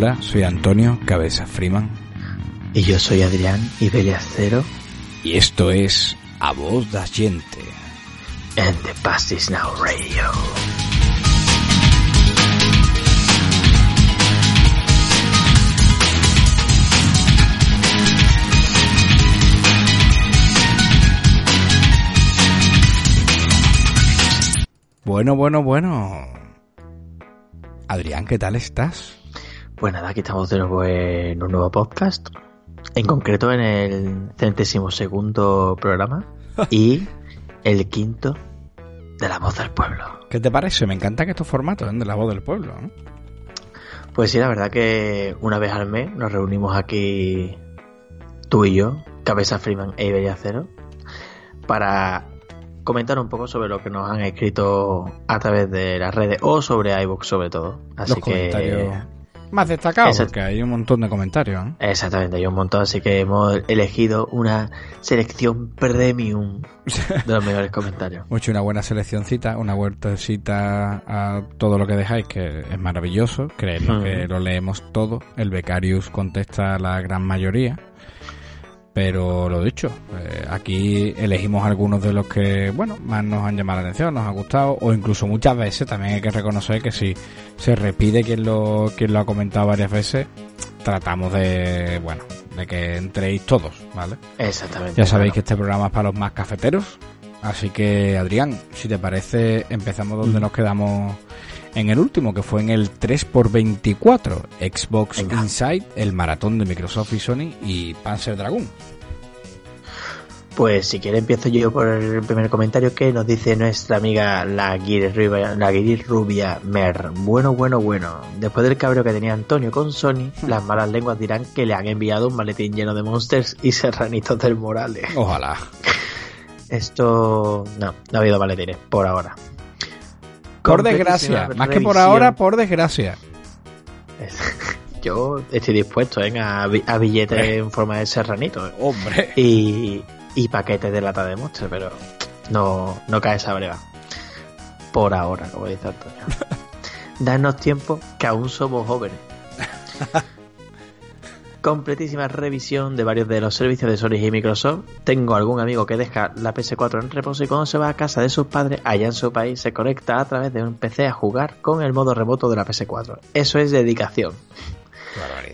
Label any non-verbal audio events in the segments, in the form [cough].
Hola, soy Antonio Cabeza Freeman. Y yo soy Adrián Cero. Y esto es A Voz da Gente. En The Past Is Now Radio. Bueno, bueno, bueno. Adrián, ¿qué tal estás? Pues nada, aquí estamos de nuevo en un nuevo podcast. En concreto en el centésimo segundo programa [laughs] y el quinto de La Voz del Pueblo. ¿Qué te parece? Me encanta que estos formatos de La Voz del Pueblo. Pues sí, la verdad que una vez al mes nos reunimos aquí tú y yo, Cabeza Freeman e Iberia Cero, para comentar un poco sobre lo que nos han escrito a través de las redes o sobre iBooks sobre todo. Así que más destacado, porque hay un montón de comentarios. Exactamente, hay un montón, así que hemos elegido una selección premium de los mejores comentarios. [laughs] Mucho una buena seleccioncita, una vueltecita a todo lo que dejáis, que es maravilloso, creemos que lo leemos todo. El Becarius contesta la gran mayoría. Pero lo dicho, eh, aquí elegimos algunos de los que, bueno, más nos han llamado la atención, nos ha gustado, o incluso muchas veces también hay que reconocer que si se repite quien lo, quien lo ha comentado varias veces, tratamos de, bueno, de que entréis todos, ¿vale? Exactamente. Ya sabéis que este programa es para los más cafeteros, así que Adrián, si te parece, empezamos donde mm. nos quedamos en el último, que fue en el 3x24, Xbox Inside, el maratón de Microsoft y Sony y Panzer Dragoon. Pues si quiere empiezo yo por el primer comentario que nos dice nuestra amiga la Guiris Rubia, la Rubia Mer. Bueno, bueno, bueno. Después del cabreo que tenía Antonio con Sony, hmm. las malas lenguas dirán que le han enviado un maletín lleno de monsters y serranitos del Morales. Ojalá. Esto no, no ha habido maletines por ahora. Por desgracia, más que por ahora, por desgracia. [laughs] Yo estoy dispuesto ¿eh? a, billetes en forma de serranito. Hombre. Y, y paquetes de lata de monster, pero no, no cae esa breva. Por ahora, como dice Antonio. [laughs] Danos tiempo que aún somos jóvenes. [laughs] completísima revisión de varios de los servicios de Sony y Microsoft. Tengo algún amigo que deja la PS4 en reposo y cuando se va a casa de sus padres allá en su país se conecta a través de un PC a jugar con el modo remoto de la PS4. Eso es dedicación.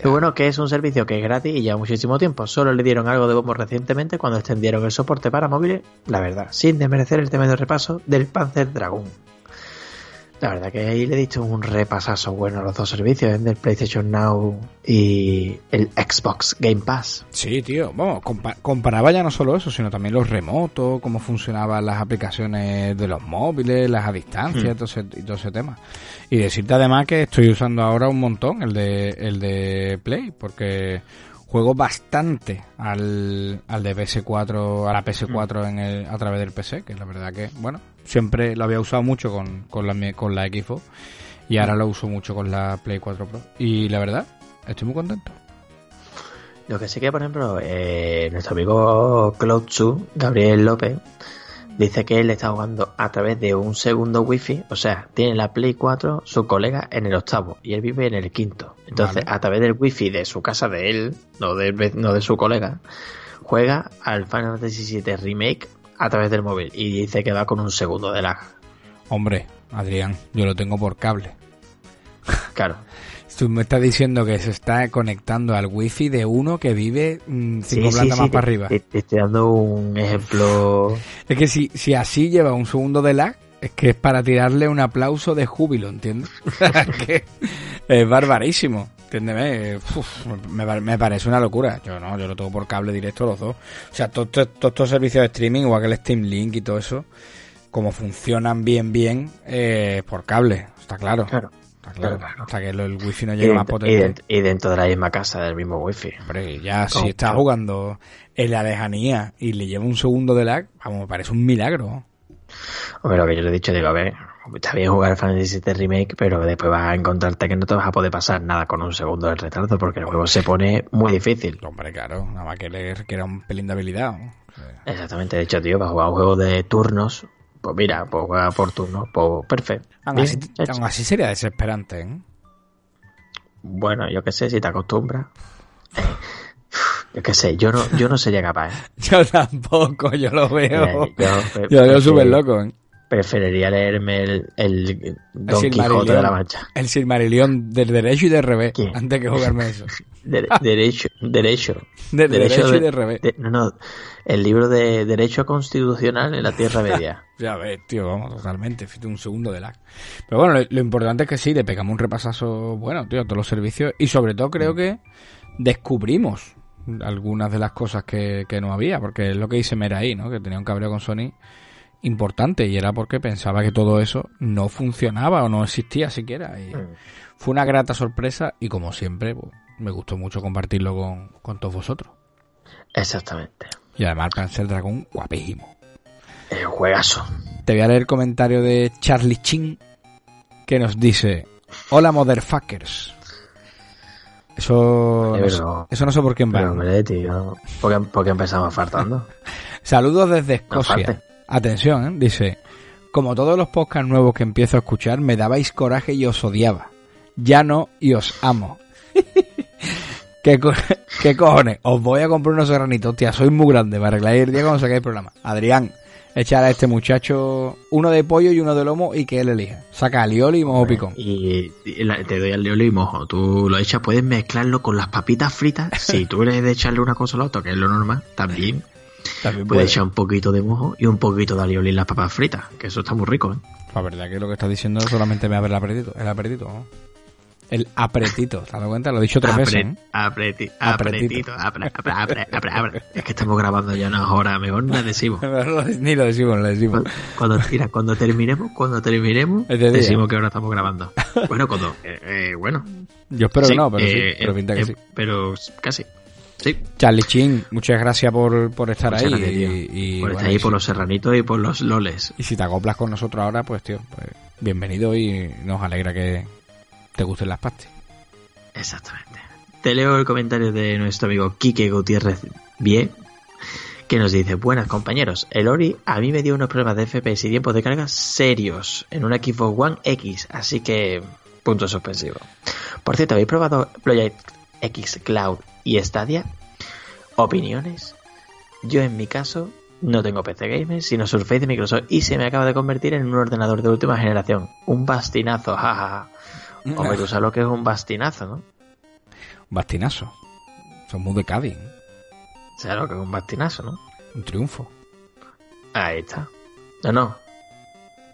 Y bueno, que es un servicio que es gratis y ya muchísimo tiempo. Solo le dieron algo de bombo recientemente cuando extendieron el soporte para móviles, la verdad, sin desmerecer el tema de repaso del Panzer Dragon. La verdad que ahí le he dicho un repasazo bueno a los dos servicios, ¿eh? del PlayStation Now y el Xbox Game Pass. Sí, tío. Bueno, comparaba ya no solo eso, sino también los remotos, cómo funcionaban las aplicaciones de los móviles, las a distancia hmm. y, todo ese, tema. Y decirte además que estoy usando ahora un montón el de, el de Play, porque juego bastante al, al de PS4, a la PS4 hmm. en el, a través del PC, que la verdad que, bueno, siempre lo había usado mucho con, con, la, con la Xbox y ahora lo uso mucho con la Play 4 Pro. Y la verdad, estoy muy contento. Lo que sí que, por ejemplo, eh, nuestro amigo Cloud Gabriel López, dice que él está jugando a través de un segundo wifi, o sea, tiene la Play 4, su colega en el octavo y él vive en el quinto. Entonces, a través del wifi de su casa de él, no de, no de su colega, juega al Final Fantasy VII Remake a través del móvil y dice que va con un segundo de lag. Hombre, Adrián, yo lo tengo por cable. Claro. Tú me estás diciendo que se está conectando al wifi de uno que vive mm, cinco plantas más para arriba. Te, estoy dando un ejemplo. Es que si, si así lleva un segundo de lag, es que es para tirarle un aplauso de júbilo, ¿entiendes? [laughs] es barbarísimo. Entiéndeme, me, parece una locura. Yo no, yo lo tengo por cable directo los dos. O sea, todos estos servicios de streaming, igual que el Steam Link y todo eso, como funcionan bien, bien, eh, por cable, está claro. Claro. claro, Hasta que el wifi no llegue más potente. Y, dentro de la misma casa, del mismo wifi. Hombre, ya si está jugando en la lejanía y le lleva un segundo de lag, vamos, me parece un milagro. Hombre, lo que yo le he dicho, digo, a ver, está bien jugar Final Fantasy VII Remake, pero después vas a encontrarte que no te vas a poder pasar nada con un segundo de retraso porque el juego se pone muy difícil. Hombre, claro, nada más que leer que era un pelín de habilidad. Exactamente, de hecho, tío, para jugar un juego de turnos, pues mira, pues juega por turnos, pues perfecto. Aún así, sería desesperante, ¿eh? Bueno, yo qué sé, si te acostumbras. Yo qué sé, yo no, yo no sería capaz. ¿eh? [laughs] Yo tampoco, yo lo veo. Yo, Yo lo veo súper loco. ¿eh? Preferiría leerme el, el Don Quijote de la Mancha. El Silmarillion del derecho y del revés, ¿Qué? antes que jugarme eso. [laughs] De- derecho, derecho. Derecho, y de- del revés. de- no, no, el libro de Derecho Constitucional en la Tierra [laughs] Media. Ya ves, tío, vamos, totalmente. Fíjate un segundo de lag. Pero bueno, lo, lo importante es que sí, le pegamos un repasazo bueno, tío, a todos los servicios. Y sobre todo creo que descubrimos algunas de las cosas que, que no había. Porque es lo que dice Mera ahí, ¿no? Que tenía un cabreo con Sony importante. Y era porque pensaba que todo eso no funcionaba o no existía siquiera. Y fue una grata sorpresa. Y como siempre, pues, me gustó mucho compartirlo con, con todos vosotros. Exactamente. Y además, Panzer Dragon, guapísimo. El juegazo. Te voy a leer el comentario de Charlie Chin que nos dice: Hola, motherfuckers. Eso, no sé, eso no sé por quién va. Pero hombre, tío, ¿por qué, por qué empezamos faltando? [laughs] Saludos desde Escocia. Atención, ¿eh? dice: Como todos los podcasts nuevos que empiezo a escuchar, me dabais coraje y os odiaba. Ya no y os amo. [laughs] ¿Qué, co- ¿Qué cojones? Os voy a comprar unos serranitos. Hostia, soy muy grande para arreglar el día cuando sacáis el programa. Adrián, echar a este muchacho uno de pollo y uno de lomo y que él elija. Saca alioli y mojo picón. Y, y la- te doy al leoli y mojo. Tú lo echas, puedes mezclarlo con las papitas fritas. [laughs] Si tú eres de echarle una cosa a la otra, que es lo normal, también También puedes puede. echar un poquito de mojo y un poquito de alioli en las papas fritas. Que eso está muy rico, ¿eh? La verdad que lo que estás diciendo solamente me abre el apretito. El apretito, ¿no? El apretito, ¿te has dado cuenta? Lo he dicho tres veces. Apre- ¿eh? apreti- Apretito. apretito, apre- apre- apre- apre- apre. Es que estamos grabando ya unas horas, mejor no decimos. [laughs] Ni lo decimos, lo decimos. Cuando, mira, cuando terminemos, cuando terminemos, Este decimos que ahora estamos grabando. Bueno, cuando, eh, eh, bueno. Yo espero que no, pero sí, eh, pero pinta que sí. Pero casi. Sí, Charlie Chin, muchas gracias por, por estar Muchas ahí. gracias, y, y, por bueno, estar ahí y por los serranitos y por los loles. y si te acoplas con nosotros ahora, pues tío, pues bienvenido y nos alegra que te gusten las pastas. Exactamente. Te leo el comentario de nuestro amigo Quique Gutiérrez Bien, que nos dice, buenas compañeros, el Ori a mí me dio unos problemas de FPS y tiempos de carga serios en una Xbox One X, así que punto suspensivo. Por cierto, ¿habéis probado Project X Cloud y Stadia? ¿Opiniones? Yo en mi caso no tengo PC Gamer, sino Surface de Microsoft y se me acaba de convertir en un ordenador de última generación. Un bastinazo, jajaja. Hombre, tú sabes lo que es un bastinazo, ¿no? Un bastinazo. Son muy de Cádiz, ¿eh? ¿Sabes lo que es un bastinazo, no? un triunfo. Ahí está. No, no.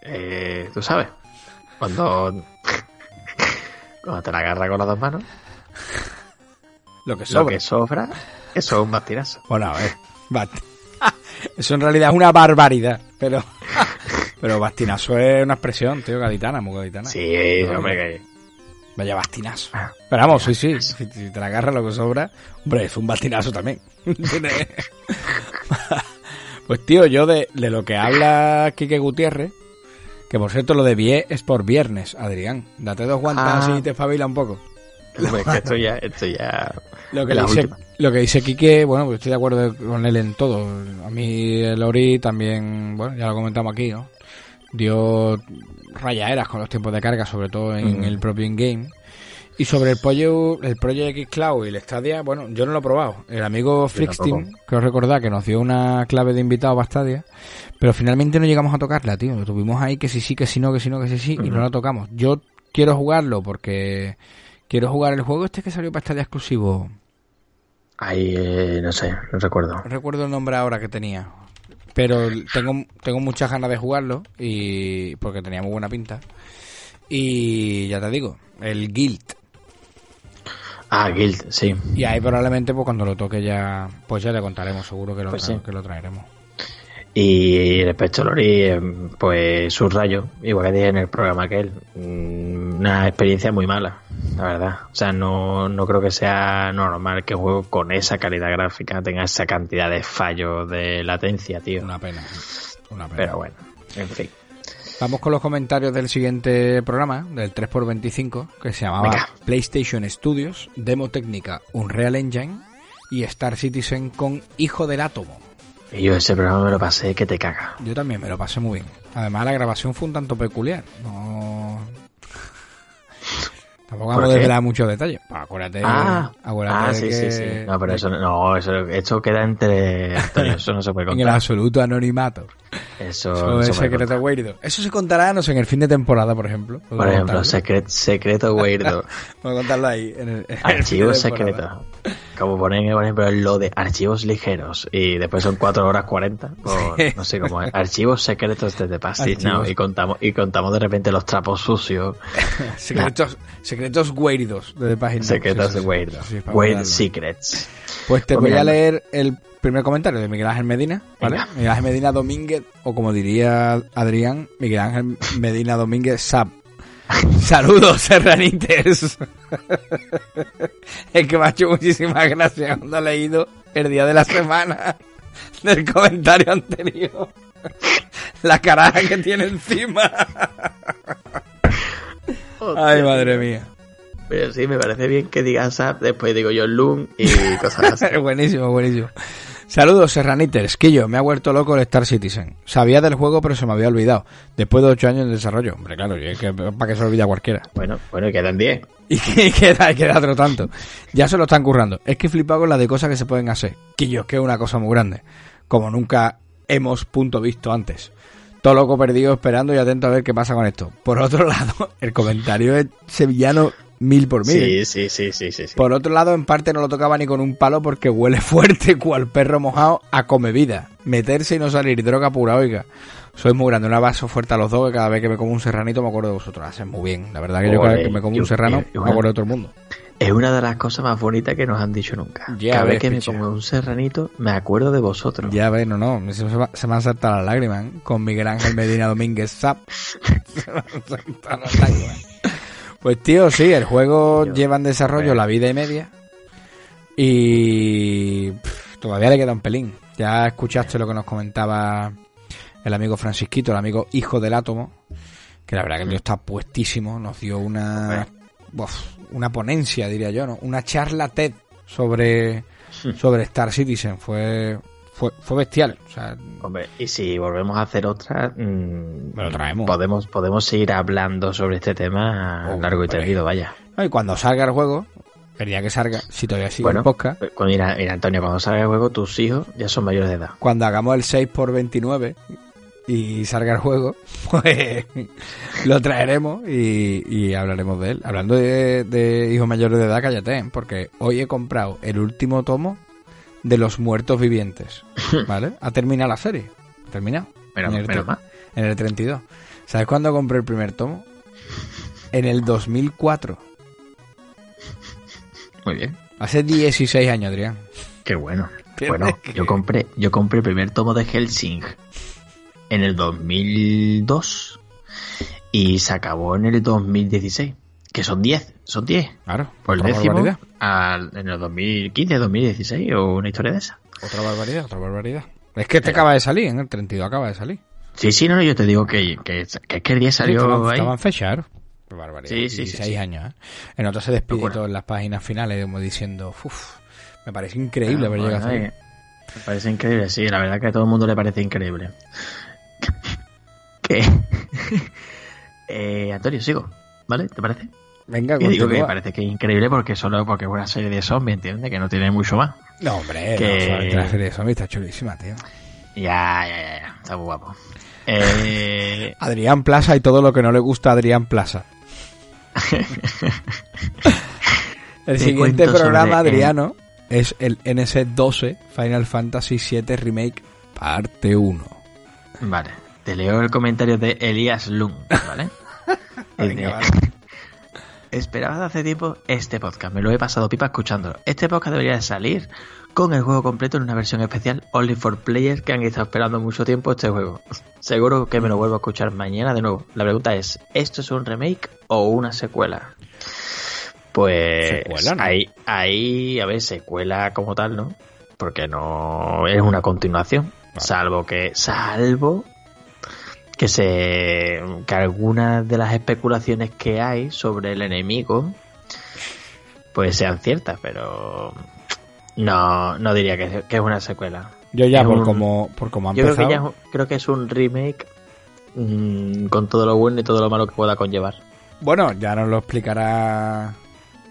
Eh, tú sabes. Cuando. [laughs] cuando te la agarra con las dos manos, [laughs] Lo que lo sobra. que sobra, eso es un bastinazo. Bueno, a ver. bast- [laughs] Eso en realidad es una barbaridad, pero [laughs] pero bastinazo es una expresión, tío, gaditana, muy gaditana. Sí, hombre, que. Vaya bastinazo. Ah, Pero vamos, sí, sí. Si, si te la agarras lo que sobra, hombre, es un bastinazo también. [laughs] Pues tío, yo de, de lo que habla Quique Gutiérrez, que por cierto lo de vie es por viernes, Adrián. Date dos guantas Ah. así y te espabila un poco. Que esto ya. Esto ya... Lo que, La dice, última. lo que dice Quique, bueno, pues estoy de acuerdo con él en todo. A mí el Ori también, bueno, ya lo comentamos aquí, ¿no? Dio rayaeras con los tiempos de carga, sobre todo en Ujú. el propio in-game. Y sobre el pollo, el Project X Cloud y el Stadia, bueno, yo no lo he probado. El amigo tampoco. que os recordad que nos dio una clave de invitado para Stadia, pero finalmente no llegamos a tocarla, tío. Lo tuvimos ahí que sí, sí, que sí, no, que sí, no, que sí, sí, y no la tocamos. Yo quiero jugarlo porque quiero jugar el juego este que salió para Stadia exclusivo. Ahí, eh, no sé, no recuerdo. No recuerdo el nombre ahora que tenía. Pero tengo, tengo muchas ganas de jugarlo y porque tenía muy buena pinta. Y ya te digo, el Guild. Ah, Guild, sí. Y ahí probablemente pues cuando lo toque ya pues ya te contaremos, seguro que lo, Pues tra- sí. que lo traeremos. Y respecto a Lori, eh, pues subrayo, igual que dije en el programa aquel, mm, una experiencia muy mala, la verdad. O sea, no, no creo que sea normal que un juego con esa calidad gráfica tenga esa cantidad de fallos de latencia, tío. Una pena. Una pena. Pero bueno, en fin. Vamos con los comentarios del siguiente programa, del 3x25, que se llamaba Venga. PlayStation Studios, Demo Técnica Unreal Engine y Star Citizen con Hijo del Átomo. Y yo ese programa me lo pasé que te caga. Yo también me lo pasé muy bien. Además, la grabación fue un tanto peculiar. No. Tampoco vamos a desvelar muchos detalles. Pues acuérdate, ah, acuérdate ah, sí, que... sí, sí. No, pero eso no, eso, esto queda entre Antonio, eso no se puede [laughs] En contar. el absoluto anonimato. Eso, Eso no es secreto weirdo. Eso se contará, no sé, en el fin de temporada, por ejemplo. Por ejemplo, secret, secreto weirdo. [laughs] Vamos a contarlo ahí. En el, en el fin Como ponen, por ejemplo, lo de archivos ligeros y después son 4 horas 40. o Sí. no sé cómo es. Archivos secretos de The Pastis Archivos. Now. Y contamos, y contamos de repente los trapos sucios. [laughs] Secretos, secretos weirdos de página. secretos de Weird. para Weird guardarlo. Secrets. Pues te Pues voy a leer el primer comentario de Miguel Ángel Medina, ¿vale? Venga. Miguel Ángel Medina Domínguez, o como diría Adrián, Miguel Ángel Medina Domínguez Sap. [laughs] Saludos, serranites. [laughs] es que hecho muchísimas gracias cuando he leído el día de la semana [laughs] del comentario anterior. La caraja que tiene encima. Ay, madre mía. Pero sí, me parece bien que digas Zap, después digo yo Loom y cosas así. buenísimo, buenísimo. Saludos, Serraniters. Que yo me ha vuelto loco el Star Citizen. Sabía del juego, pero se me había olvidado. Después de ocho años de desarrollo. Hombre, claro, es que para que se olvida cualquiera. Bueno, bueno, y quedan 10. [laughs] Y que y queda, y queda otro tanto. Ya se lo están currando. Es que flipado con la de cosas que se pueden hacer. Que yo, es que es una cosa muy grande. Como nunca hemos punto visto antes. Todo loco perdido esperando y atento a ver qué pasa con esto. Por otro [laughs] lado, el comentario es sevillano mil por mil. Sí, sí, sí, sí. Por otro lado, en parte no lo tocaba ni con un palo porque huele [laughs] fuerte cual perro mojado a come vida. Meterse y no salir, droga pura, oiga. Soy muy grande, un abrazo fuerte a los dos que cada vez que me como un serranito me acuerdo de vosotros. Hacen muy bien. La verdad que yo cada vez que me como un serrano me acuerdo de todo el mundo. Es una de las cosas más bonitas que nos han dicho nunca. Ya Cada vez que me como un serranito, me acuerdo de vosotros. Ya ves, no, no, se, me- se me han saltado las lágrimas ¿eh? con Miguel Ángel Medina Domínguez Zap. [laughs] Se me han saltado las lágrimas. Pues tío, sí, el juego lleva en desarrollo la vida y media. Y pff, todavía le queda un pelín. Ya escuchaste lo que nos comentaba el amigo Francisquito, el amigo hijo del átomo, que la verdad que el tío está puestísimo, nos dio una uf, una ponencia, diría yo, ¿no? Una charla TED sobre sobre Star Citizen, fue fue, fue bestial, o sea, Hombre, y si volvemos a hacer otra, mm, lo traemos. Podemos, podemos seguir hablando sobre este tema Oh, largo y tendido, vaya. no, y cuando salga el juego, el día que salga, si todavía sigue Bueno, el podcast, Cuando, mira, mira, Antonio, cuando salga el juego, tus hijos ya son mayores de edad. cuando hagamos el 6 por 29 y salga el juego, [laughs] pues lo traeremos y, y hablaremos de él. Hablando de, de hijos mayores de edad, cállate, ¿eh? porque hoy he comprado el último tomo de los muertos vivientes, [laughs] ¿vale? Ha terminado la serie, ha terminado. Menos, en, el tre- mal. en el 32. ¿Sabes cuándo compré el primer tomo? En el 2004. Muy bien. Hace 16 años, Adrián. Qué bueno. Bueno, yo compré, yo compré el primer tomo de Helsing en el 2002 y se acabó en el 2016. Que son 10, son 10. Claro, Por el décimo barbaridad. al- en el 2015, 2016 o una historia de esa. Otra barbaridad, otra barbaridad. Es que este acaba de salir, en el 32 acaba de salir. Sí, sí, no, no, yo te digo que, que, que, que el día salió estaban, ahí. estaban fechas, Qué barbaridad. Sí, sí, sí, 16 sí. años, ¿eh? En otras se despide Locura. todo en las páginas finales, como diciendo, uff, me parece increíble haber llegado bueno, hasta eh, Me parece increíble, sí, la verdad que a todo el mundo le parece increíble. [laughs] que [laughs] eh, Antonio, sigo, ¿vale? ¿Te parece? Venga, Y digo que me parece que es increíble porque solo porque es una serie de zombies, ¿entiendes? Que no tiene mucho más. No, hombre, que- no, la serie de zombies está chulísima, tío. Ya, ya, ya, ya, está muy guapo. Eh, [laughs] Adrián Plaza y todo lo que no le gusta a Adrián Plaza. [laughs] el Te siguiente programa, sobre, Adriano, es el NS12 Final Fantasy VII Remake Parte 1. vale, te leo el comentario de Elías Lung, ¿vale? [laughs] Venga, vale. Esperaba de hace tiempo este podcast, me lo he pasado pipa escuchándolo. Este podcast debería de salir con el juego completo en una versión especial Only for Players que han estado esperando mucho tiempo este juego. Seguro que me lo vuelvo a escuchar mañana de nuevo. La pregunta es, ¿esto es un remake o una secuela? Pues Secuela, ¿no? ahí, ahí, a ver, secuela como tal, ¿no? Porque no es una continuación. Vale. Salvo que, salvo que se que algunas de las especulaciones que hay sobre el enemigo pues sean ciertas pero no no diría que, que es una secuela Yo ya, Es por un- como, por como yo creo que, ya creo que es un remake mm, con todo lo bueno y todo lo malo que pueda conllevar Bueno, ya nos lo explicará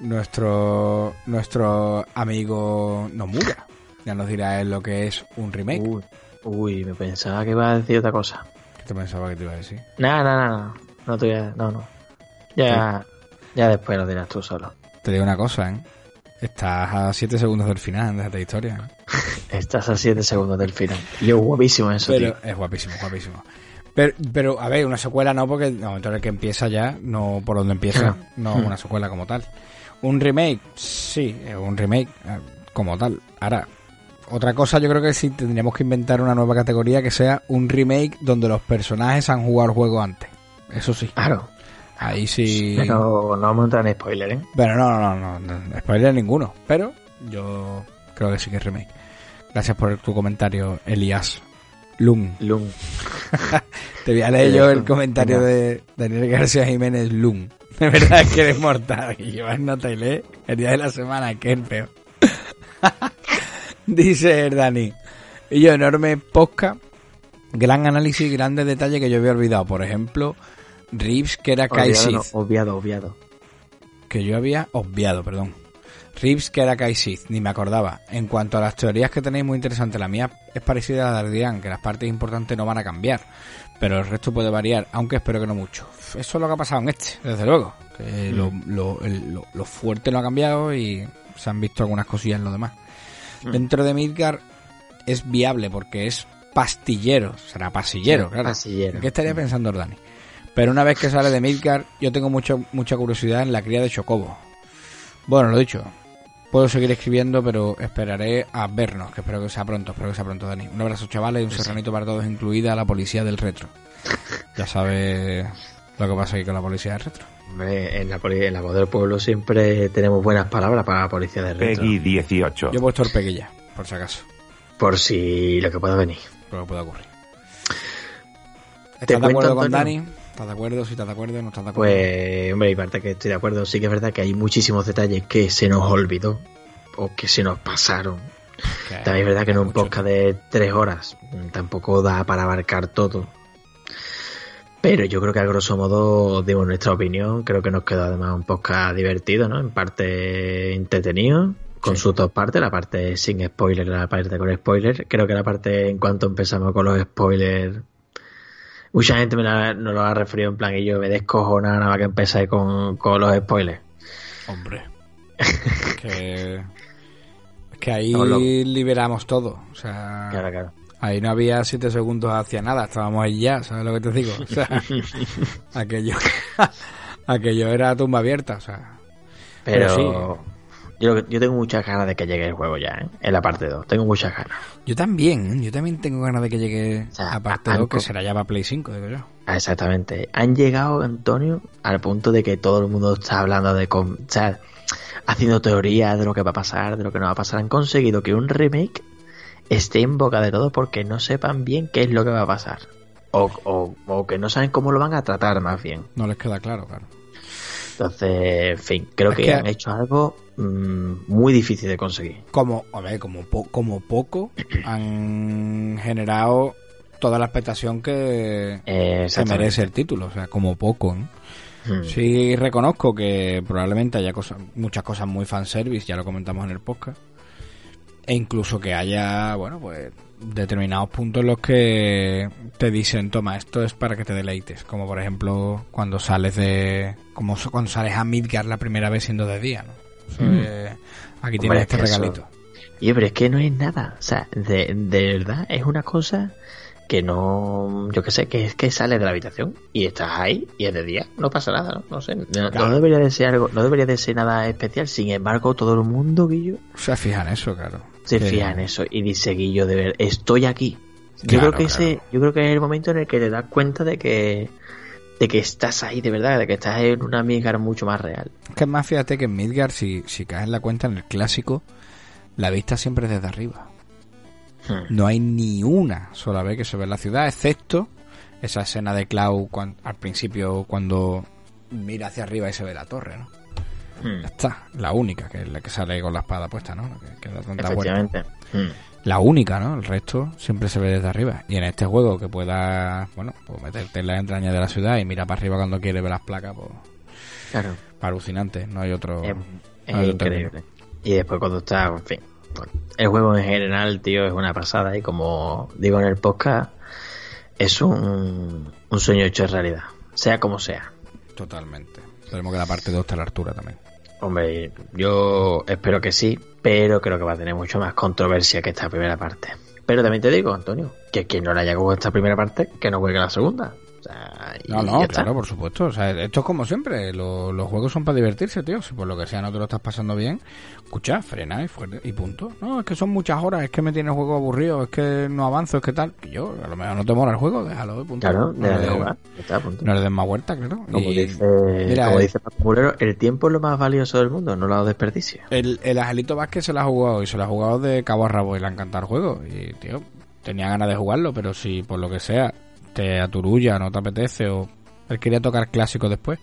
nuestro nuestro amigo Nomura. Ya nos dirá él lo que es un remake. Uy, uy, me pensaba que iba a decir otra cosa. ¿Qué te pensaba que te iba a decir? No, no, no, no. No te voy a... No, no. Ya, ya después lo dirás tú solo. Te digo una cosa, ¿eh? Estás a 7 segundos del final de esta historia. ¿eh? [laughs] Estás a 7 segundos del final. Y es guapísimo eso, Pero tío. es guapísimo, guapísimo. Pero, pero, a ver, una secuela no, porque no, entonces el que empieza ya, no por donde empieza, no Hmm. una secuela como tal. Un remake, sí, un remake eh, como tal. Ahora, otra cosa yo creo que sí tendríamos que inventar una nueva categoría que sea un remake donde los personajes han jugado el juego antes. Eso sí. Claro. Ahí sí. Pero no en spoiler, ¿eh? Pero no, no, no, no, spoiler ninguno. Pero yo creo que sí que es remake. Gracias por tu comentario, Elias Lung. Lung. [laughs] Te voy a leer yo el comentario de Daniel García Jiménez Lung. De verdad que eres mortal. Y llevas nota y lee el día de la semana, que es el peor. [laughs] [laughs] Dice el Dani. Y yo, enorme posca. Gran análisis, grandes detalles que yo había olvidado. Por ejemplo, Reeves, que era Kai Obviado, no, obviado, obviado. que yo había obviado, perdón. Reeves, que era Kai Sith, ni me acordaba. En cuanto a las teorías que tenéis, muy interesante. La mía es parecida a la de Adrián, que las partes importantes no van a cambiar. Pero el resto puede variar, aunque espero que no mucho. Eso es lo que ha pasado en este, desde luego. Que lo, lo- el- lo- lo fuerte no ha cambiado y se han visto algunas cosillas en lo demás. Mm. Dentro de Midgar es viable porque es pastillero, será pasillero, Sí, claro. pasillero. ¿Qué estaría pensando Dani? Pero una vez que sale de Midgar, yo tengo mucho, mucha curiosidad en la cría de Chocobo. Bueno, lo dicho, puedo seguir escribiendo, pero esperaré a vernos, que espero que sea pronto, espero que sea pronto, Dani. Un abrazo, chavales, y un serranito para todos, incluida la policía del retro. Ya sabes lo que pasa aquí con la policía del retro. Hombre, en la, en la voz del pueblo siempre tenemos buenas palabras para la policía de retro. Peggy 18. Yo he puesto Orpeguilla, por si acaso, Por si lo que pueda venir. por lo que pueda ocurrir. Te ¿Estás de acuerdo con Dani? ¿Estás de acuerdo? Si estás de acuerdo, no estás de acuerdo. Pues, hombre, y parte que estoy de acuerdo, sí que es verdad que hay muchísimos detalles que se nos olvidó o que se nos pasaron. Que- También es verdad que en un podcast de tres horas tampoco da para abarcar todo. Pero yo creo que a grosso modo dimos nuestra opinión. Creo que nos quedó además un podcast divertido, ¿no? En parte entretenido, con sus dos partes, la parte sin spoiler y la parte con spoiler. Creo que la parte en cuanto empezamos con los spoilers, mucha gente me la, nos lo ha referido en plan y yo me descojonaba nada más que empecé con, con los spoilers. Hombre. que, que ahí [laughs] liberamos todo. O sea, Claro, claro. Ahí no había siete segundos hacia nada. Estábamos ahí ya, ¿sabes lo que te digo? O sea, [laughs] aquello, [laughs] aquello era tumba abierta. O sea, Pero, Pero sí. yo, yo tengo muchas ganas de que llegue el juego ya, ¿eh? En la parte 2. Tengo muchas ganas. yo también, ¿eh? yo también tengo ganas de que llegue O sea, a parte a- 2, que será ya para Play 5, digo yo. Ah, Exactamente. Han llegado, Antonio, al punto de que todo el mundo está hablando de... con- O sea, haciendo teorías de lo que va a pasar, de lo que no va a pasar. Han conseguido que un remake esté en boca de todos porque no sepan bien qué es lo que va a pasar. O, o, o que no saben cómo lo van a tratar, más bien. No les queda claro, claro. Entonces, en fin, creo Es que, que- han hecho algo mm, muy difícil de conseguir. Como, a ver, como, po- como poco han generado toda la expectación que, Eh, exactamente. merece el título. O sea, como poco, ¿eh? Mm. Sí reconozco que probablemente haya cosas, muchas cosas muy fanservice, ya lo comentamos en el podcast. E incluso que haya, bueno, pues determinados puntos en los que te dicen, toma, esto es para que te deleites. Como por ejemplo cuando sales de... Como cuando sales a Midgar la primera vez siendo de día, ¿no? Mm. aquí Hombre, tienes es este regalito. Y pero es que no es nada. O sea, de, de verdad es una cosa que no. Yo que sé, que es que sales de la habitación y estás ahí y es de día. No pasa nada, ¿no? No sé. No, no debería de ser algo, no debería de ser nada especial. Sin embargo, todo el mundo, Guillo, Se fijan en eso, claro. Se fija en eso y dice Guillo de ver, estoy aquí. Yo Claro, creo que claro. ese, yo creo que es el momento en el que te das cuenta de que de que estás ahí de verdad, de que estás en una Midgar mucho más real. Es que más fíjate que en Midgar, si, si caes en la cuenta en el clásico, la vista siempre es desde arriba. Hmm. No hay ni una sola vez que se ve la ciudad, excepto esa escena de Cloud cuan- al principio cuando mira hacia arriba y se ve la torre, ¿no? Hmm. Ya está, la única, que es la que sale con la espada puesta, ¿no? Que, que da tanta vuelta. Efectivamente. Hmm. La única, ¿no? El resto siempre se ve desde arriba. Y en este juego que pueda, bueno, pues meterte en la entraña de la ciudad y mira para arriba cuando quiere ver las placas, pues Claro. Alucinante, no hay otro. Es, es no hay otro increíble. Y después cuando está, en fin. bueno, el juego en general, tío, es una pasada. Y como digo en el podcast, es un, un sueño hecho realidad. Sea como sea. Totalmente. Esperemos que la parte 2 esté a la altura también. Hombre, yo espero que sí, pero creo que va a tener mucho más controversia que esta primera parte. Pero también te digo, Antonio, que quien no le haya gustado esta primera parte, que no juegue la segunda. O sea, y No, no, claro, por supuesto. O sea, esto es como siempre. lo- los juegos son para divertirse, tío. Si por lo que sea no te lo estás pasando bien, escucha, frena y, fuerte, y punto. No, es que son muchas horas, es que me tiene el juego aburrido, es que no avanzo, es que tal. Yo, a lo mejor no te mola el juego, déjalo, punto. Claro, no, deja le, de jugar. Ya está, punto. no le des más vuelta, claro. Como Y dice, mira, como eh, dice el tiempo es lo más valioso del mundo, no lo desperdicio. El, el Angelito Vázquez se lo ha jugado y se lo ha jugado de cabo a rabo y le ha encantado el juego. Y, tío, tenía ganas de jugarlo, pero si por lo que sea te aturulla, no te apetece o él quería tocar clásico después,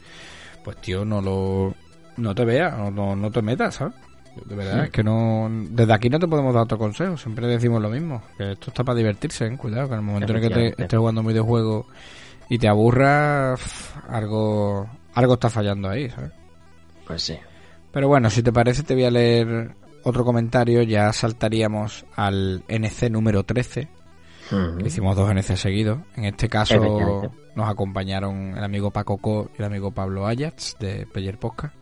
pues tío, no lo no te veas, no, no, no te metas, ¿sabes? De verdad, es que no. Desde aquí no te podemos dar otro consejo, siempre decimos lo mismo. Que esto está para divertirse, ¿eh? cuidado, que en el momento en el que te estés jugando un videojuego y te aburra, pf, algo, algo está fallando ahí, ¿sabes? Pues sí. Pero bueno, si te parece te voy a leer otro comentario, ya saltaríamos al NC número 13, Hicimos dos NC seguidos. En este caso nos acompañaron el amigo Paco Co y el amigo Pablo Ayats de Player Podcast.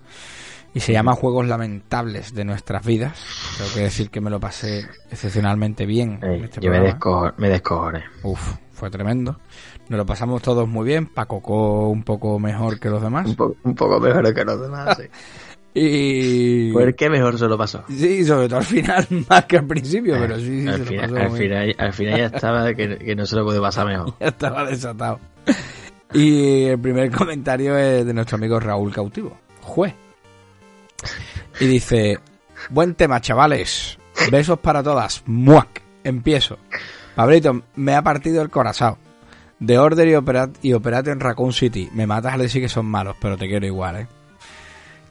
Y se llama Juegos Lamentables de nuestras vidas. Tengo que decir que me lo pasé excepcionalmente bien Ey, en este yo me, desco me descojoné. Uf, fue tremendo. Nos lo pasamos todos muy bien. Paco Co un poco mejor que los demás. Un, po- un poco mejor que los demás, sí. [laughs] Y... ¿Por qué mejor se lo pasó? Sí, sobre todo al final, [laughs] más que al principio, pero sí, sí, al, se lo final, pasó al, final, al final ya estaba que, que no se lo puede pasar mejor. [laughs] Ya estaba desatado. Y el primer comentario es de nuestro amigo Raúl Cautivo, juez. Y dice, buen tema, chavales. Besos para todas. Muac. Empiezo. Pablito, me ha partido el corazón. The Order y, Opera y Operation Raccoon City. Me matas al decir que son malos, pero te quiero igual, eh.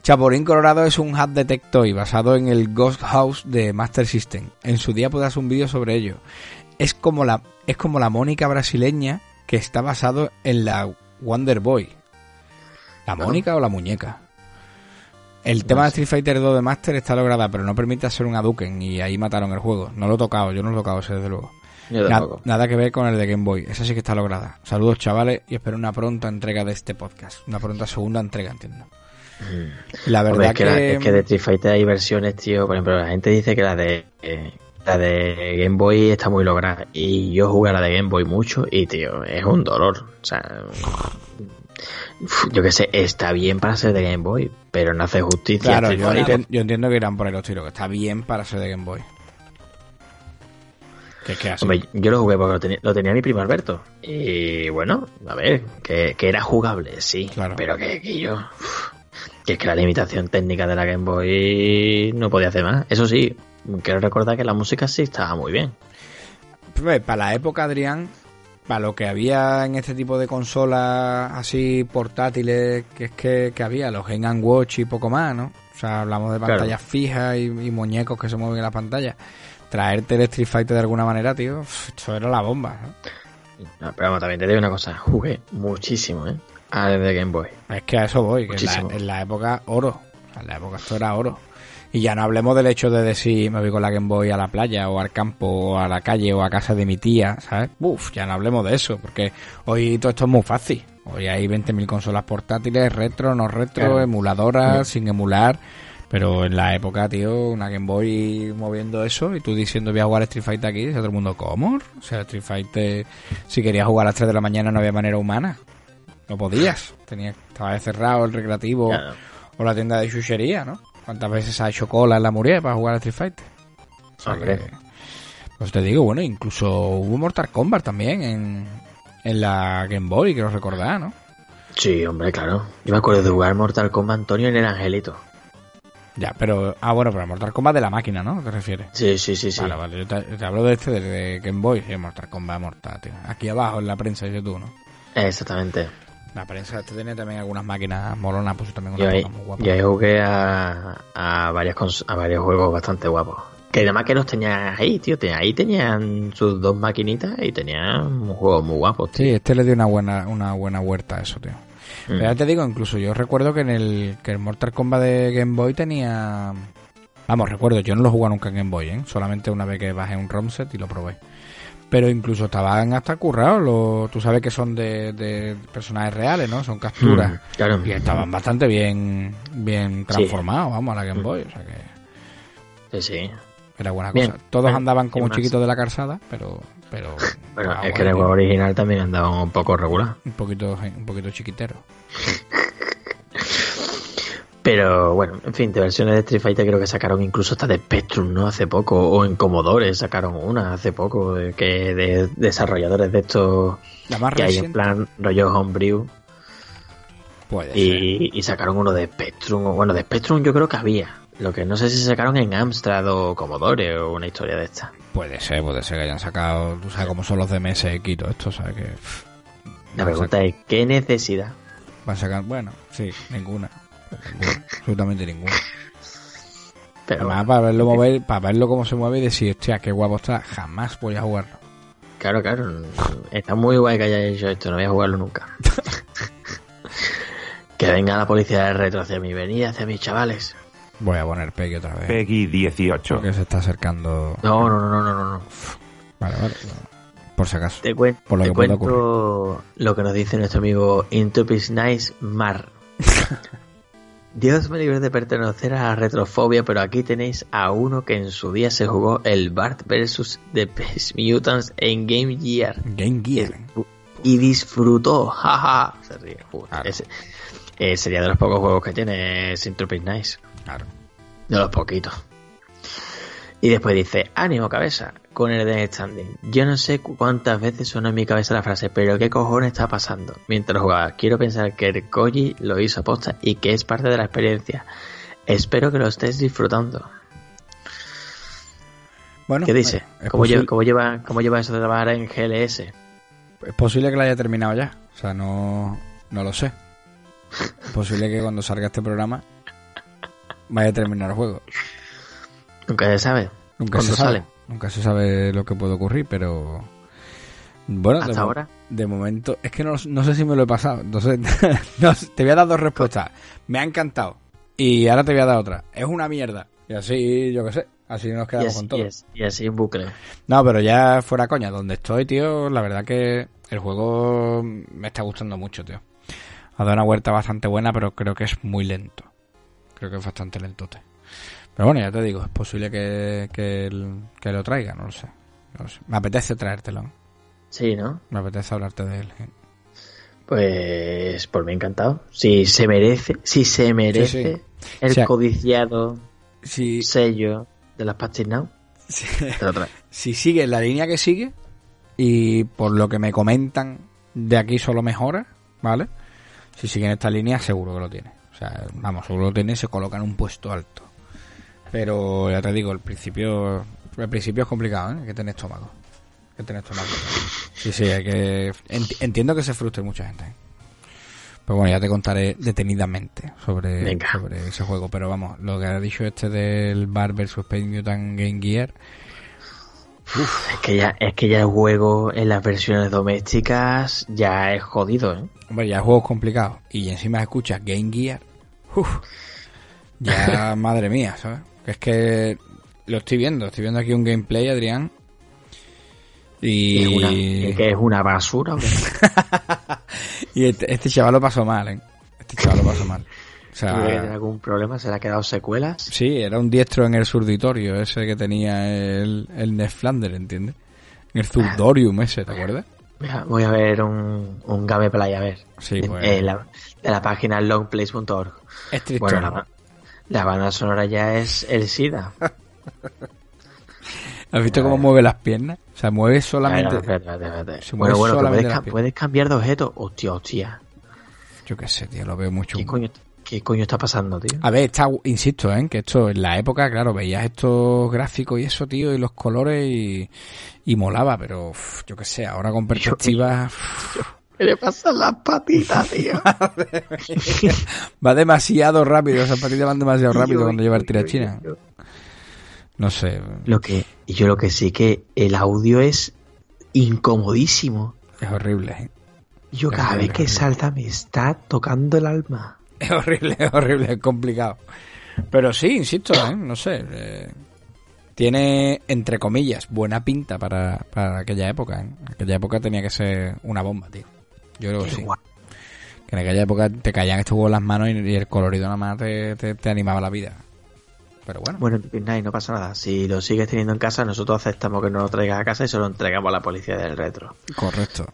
Chapulín Colorado es un hack detectoy basado en el Ghost House de Master System. En su día pude hacer un vídeo sobre ello. Es como la es como la Mónica brasileña que está basado en la Wonder Boy. ¿La. Mónica o la muñeca? El tema de Street Fighter 2 de Master está lograda, pero no permite hacer un Hadouken y ahí mataron el juego. No lo he tocado, yo no lo he tocado ese desde luego. Na- nada que ver con el de Game Boy. Esa sí que está lograda. Saludos chavales y espero una pronta entrega de este podcast. Una pronta segunda entrega, entiendo. La Hombre, verdad es, que, la- es que de Street Fighter hay versiones, tío. Por ejemplo, la gente dice que la de eh, la de Game Boy está muy lograda. Y yo jugué a la de Game Boy mucho y, tío, es un dolor. O sea, yo que sé, está bien para ser de Game Boy, pero no hace justicia. Claro, yo, entiendo que irán por ahí los tiros, que está bien para ser de Game Boy. Que que. Hombre, yo lo jugué porque lo tenía, lo tenía mi primo Alberto. Y bueno, a ver, que, que era jugable, sí. Claro. Pero que, yo. Que es que la limitación técnica de la Game Boy no podía hacer más. Eso sí, quiero recordar que la música sí estaba muy bien. Para la época, Adrián, para lo que había en este tipo de consolas así portátiles, que es que, que había, los Game Watch y poco más, ¿no? O sea, hablamos de Claro. pantallas fijas y, y muñecos que se mueven en la pantalla. Traerte el Street Fighter de alguna manera, tío, uf, esto era la bomba. ¿no? No, pero vamos, también te digo una cosa, jugué muchísimo, ¿eh? A de Game Boy. Es que a eso voy, que en la, Muchísimo. en la época oro. En la época esto era oro. Y ya no hablemos del hecho de decir me voy con la Game Boy a la playa o al campo o a la calle o a casa de mi tía, ¿sabes? Uf, ya no hablemos de eso, porque hoy todo esto es muy fácil. Hoy hay 20.000 consolas portátiles, retro, no retro, Claro. emuladoras, sin emular. Pero en la época, tío, una Game Boy moviendo eso y tú diciendo voy a jugar a Street Fighter aquí, dice todo el mundo, ¿cómo? O sea, Street Fighter, si querías jugar a las 3 de la mañana no había manera humana. No podías. Tenía, estaba cerrado el recreativo Claro. o la tienda de chuchería, ¿no? ¿Cuántas veces ha hecho cola en la Muriel para jugar a Street Fighter? O sea Hombre. que- pues te digo, bueno, incluso hubo Mortal Kombat también en, en la Game Boy, quiero recordar, ¿no? Sí, hombre, claro. Yo me acuerdo de jugar Mortal Kombat Antonio en el Angelito. Ya, pero... Ah, bueno, pero Mortal Kombat de la máquina, ¿no? ¿Te refieres? Sí, sí, sí, sí. Vale, vale, yo te, te hablo de este, de, de Game Boy, sí, Mortal Kombat Mortal, tío. Aquí abajo en la prensa, dices tú, ¿no? Exactamente. La prensa este tenía también algunas máquinas molonas, pues también Yo una ahí, época muy guapa. yo ahí jugué a, a, varias a varios juegos bastante guapos. Que además que los tenías ahí, tío. Ahí tenían sus dos maquinitas y tenían juegos muy guapos, tío. Sí, este le dio una buena, una buena huerta a eso, tío. Pero ya te digo, incluso yo recuerdo que en el, que el Mortal Kombat de Game Boy tenía... Vamos, recuerdo, yo no lo jugué nunca en Game Boy, ¿eh? Solamente una vez que bajé un ROM set y lo probé. Pero incluso estaban hasta currados, lo, tú sabes que son de, de personajes reales, ¿no? Son capturas. Mm, claro. Y estaban bastante bien bien transformados, vamos, a la Game Mm. Boy. O sea que Sí, sí. era buena Bien. cosa. Todos andaban como chiquitos de la calzada, pero... pero Bueno, ah, es que en el juego original también andaba un poco regular. un poquito, un poquito chiquitero. [laughs] Pero bueno, en fin, de versiones de Street Fighter creo que sacaron incluso hasta de Spectrum, ¿no? Hace poco, o en Commodore sacaron una hace poco, de, que de desarrolladores de estos La más que hay en plan rollo homebrew puede ser. y, y sacaron uno de Spectrum, o bueno, de Spectrum yo creo que había. Lo que no sé si sacaron en Amstrad o Commodore o una historia de esta. Puede ser, puede ser que hayan sacado, tú sabes cómo son los de MSX y todo esto, sabes que pff, La pregunta es, ¿qué necesidad? van a sacar, bueno, sí, Ninguna, [laughs] absolutamente ninguna. Pero Además, para verlo mover, para verlo cómo se mueve y decir, hostia, qué guapo está, jamás voy a jugarlo. Claro, claro. Está muy guay que hayáis hecho esto, no voy a jugarlo nunca. [laughs] que venga la policía de retro hacia mí, venid hacia mis chavales. Voy a poner Peggy otra vez. Peggy 18. Porque se está acercando. No, no, no, no, no, no. Vale, vale. Por si acaso. Te, cuen- Por lo te que cuento lo que nos dice nuestro amigo Intupis Nice Mar. [laughs] Dios me libre de pertenecer a la retrofobia, pero aquí tenéis a uno que en su día se jugó el Bart vs. The Space [laughs] Mutants en Game Gear. Game Gear. y disfrutó, [laughs] jaja. Se ríe. Joder, Claro. ese- eh, sería de los pocos juegos que tiene Sintropis Nice. Claro. De los poquitos. Y después dice, ánimo cabeza, con el Death Standing. Yo no sé cu- cuántas veces suena en mi cabeza la frase, pero qué cojones está pasando. Mientras jugaba, quiero pensar que el Koji lo hizo aposta y que es parte de la experiencia. Espero que lo estés disfrutando. Bueno, ¿Qué dice? Es ¿Cómo, lleva, cómo, lleva, ¿Cómo lleva eso de trabajar en GLS? es posible que lo haya terminado ya. O sea, no, no lo sé. Es posible que cuando salga este programa vaya a terminar el juego. Nunca se sabe. Nunca se ¿Cuándo sabe. Nunca se sabe lo que puede ocurrir, pero. Bueno, de, Hasta mo- ahora. de momento, es que no, no sé si me lo he pasado. Entonces, [laughs] no, te voy a dar dos respuestas. Me ha encantado. Y ahora te voy a dar otra. Es una mierda. Y así, yo qué sé. Así nos quedamos así, con todo. y así- y así en bucle. No, pero ya fuera coña, donde estoy, tío, la verdad que el juego me está gustando mucho, tío. Ha dado una vuelta bastante buena, pero creo que es muy lento. Creo que es bastante lentote. Pero bueno, ya te digo, es posible que, que, que lo traiga, no lo sé. No lo sé. Me apetece traértelo. Sí, ¿no? Me apetece hablarte de él. Pues por mí encantado. Si se merece, si se merece el O sea- codiciado Si, sello de las Patches Now, si, [laughs] si sigue la línea que sigue, y por lo que me comentan, de aquí solo mejora, ¿vale? Si sigue en esta línea, seguro que lo tiene. O sea, vamos, seguro que lo tiene y se coloca en un puesto alto. Pero ya te digo, el principio, el principio es complicado, ¿eh? Hay que tener estómago. Hay que tener estómago. Sí, sí, hay que... enti- Entiendo que se frustre mucha gente, ¿eh? Pero bueno, ya te contaré detenidamente sobre, Venga. sobre ese juego. Pero vamos, lo que ha dicho este del Bar vs Space Mutant Game Gear, Es que ya, es que ya el juego en las versiones domésticas ya es jodido, ¿eh? Hombre, ya juegos complicados y encima escuchas Game Gear. uf, ya, [laughs] madre mía, ¿sabes? Es que lo estoy viendo, estoy viendo aquí un gameplay, Adrián. Y es una, que es una basura, [laughs] y este, este chaval lo pasó mal, ¿eh? Este chaval lo pasó mal. O [laughs] ¿Tiene sea, algún problema? ¿Se le ha quedado secuelas? sí, era un diestro en el surditorio, ese que tenía el, el Ned Flanders, ¿entiendes? En el surdorium ese, ¿te acuerdas? Voy a, ver un, un gameplay, a ver. Sí, pues. eh, la, de la página longplace.org. Es triste. Bueno, la, la banda sonora ya es el SIDA. ¿Has visto cómo mueve las piernas? O sea, mueve solamente... Espérate, espérate, espérate. Se mueve Bueno, puedes, ca- cambiar de objeto. Hostia, hostia. Yo qué sé, tío, lo veo mucho. ¿Qué coño, ¿Qué coño está pasando, tío? A ver, está, insisto, ¿eh? que esto en la época, claro, veías estos gráficos y eso, tío, y los colores y, y molaba, pero uf, yo qué sé, ahora con perspectiva uf, ¿Qué le pasan las patitas, [laughs] tío? va demasiado rápido, esas patitas van demasiado rápido cuando lleva el tirachina. Yo- No sé, Lo que, yo lo que sí que el audio es incomodísimo. es horrible. ¿eh? Yo cada vez que salta me está tocando el alma. Es horrible, es horrible, es complicado. Pero sí, insisto, ¿eh? no sé. eh, tiene, entre comillas, buena pinta para, para aquella época. ¿eh? Aquella época tenía que ser una bomba, tío. Yo creo que sí. guay. Que en aquella época te caían estos huevos en las manos y, y el colorido nada más te, te- te animaba la vida. Pero bueno, Bueno, Nine, no pasa nada. Si lo sigues teniendo en casa, nosotros aceptamos que nos lo traigas a casa y se lo entregamos a la policía del retro. correcto.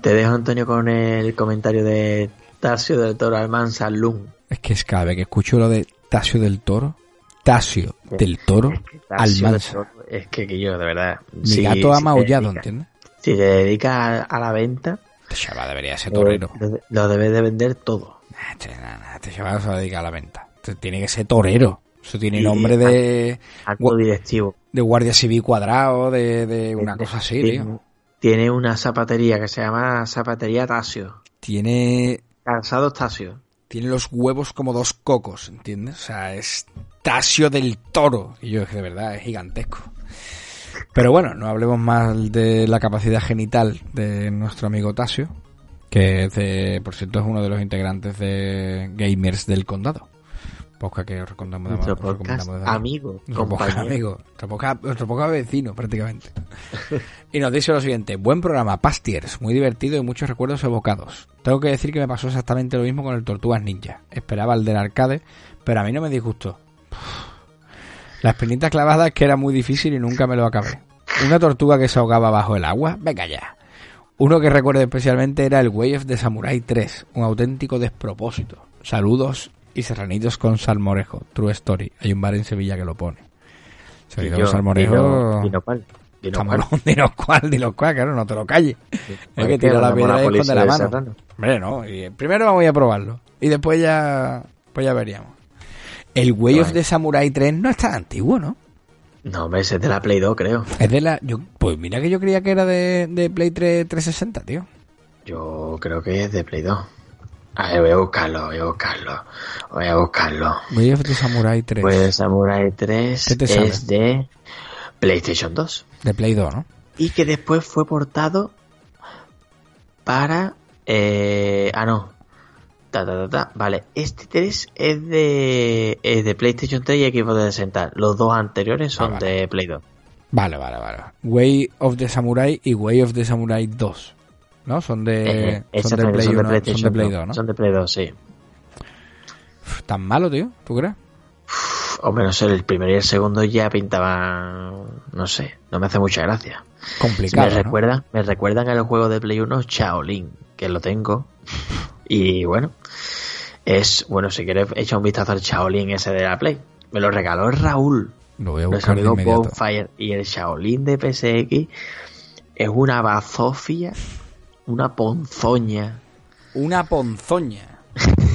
Te dejo, Antonio, con el comentario de Tasio del Toro Almanza Lum. Es que es cada vez que escucho lo de Tasio del Toro, Tasio del Toro, Almanza. Es que, que yo, de verdad. Mi gato ha maullado, ¿entiendes? Si te dedicas a, la venta, Este chaval debería ser lo, torero. lo- lo debes de vender todo. Este, este chaval se va a la venta. Este tiene que ser torero. Eso tiene nombre de, Gua- directivo. de guardia civil cuadrado, de, de una cosa así, tiene, tío. tiene una zapatería que se llama Zapatería Tasio. Tiene, Calzado Tasio. tiene los huevos como dos cocos, ¿entiendes? O sea, es Tasio del Toro. Y yo, de verdad, es gigantesco. Pero bueno, no hablemos más de la capacidad genital de nuestro amigo Tasio, que es de- por cierto es uno de los integrantes de Gamers del Condado. Podcast que os recomendamos, Nuestro os recomendamos podcast amigo, Nuestro podcast compañero. amigo, nuestro podcast, nuestro podcast vecino prácticamente. [laughs] y nos dice lo siguiente, buen programa, Pastiers, muy divertido y muchos recuerdos evocados. Tengo que decir que me pasó exactamente lo mismo con el Tortugas Ninja. Esperaba el del arcade, pero a mí no me disgustó. La espinita clavada es que era muy difícil y nunca me lo acabé. Una tortuga que se ahogaba bajo el agua, venga ya. Uno que recuerdo especialmente era el Way of the Samurai 3, un auténtico despropósito. Saludos y serranitos con salmorejo. True story. Hay un bar en Sevilla que lo pone. Serranitos con salmorejo. dino- dino cuál, dino cuál. [laughs] Dinos cuál, dinos cuál, claro, no te lo calles. Hay que ¿Por qué tirar la piedra y esconde la mano. Hombre, no. y primero vamos a probarlo. Y después ya, pues ya veríamos. El Way of Vale. the Samurai 3 no es tan antiguo, ¿no? No, hombre, ese es de la Play 2, creo. Es de la. Yo, pues mira que yo creía que era de, de Play 3 360, tío. Yo creo que es de Play 2. A ver, voy a buscarlo, voy a buscarlo. Voy a buscarlo. Way of the Samurai 3. Pues Samurai 3 ¿Qué te es sale? de PlayStation 2. De Play 2, ¿no? Y que después fue portado para... Eh, ah, no. Ta, ta, ta, ta. Vale, este 3 es de, es de PlayStation 3 y Xbox 360. Los dos anteriores son Ah, vale. de Play 2. Vale, vale, vale. Way of the Samurai y Way of the Samurai 2. ¿No? Son de, Eh, son de Play 1, son de PlayStation Play 2, 2, ¿no? Son de Play 2, sí. Uf, ¿Tan malo, tío? ¿Tú crees? Hombre, no sé, el primero y el segundo ya pintaban... No sé, no me hace mucha gracia. Complicado, me ¿no? recuerdan, me recuerdan al juego de Play 1 Shaolin, que lo tengo. Y bueno, es bueno, si quieres echa un vistazo al Shaolin ese de la Play. Me lo regaló Raúl, Lo voy a nuestro buscar de inmediato. Bonfire y el Shaolin de PSX es una bazofia, una ponzoña. Una ponzoña. [laughs]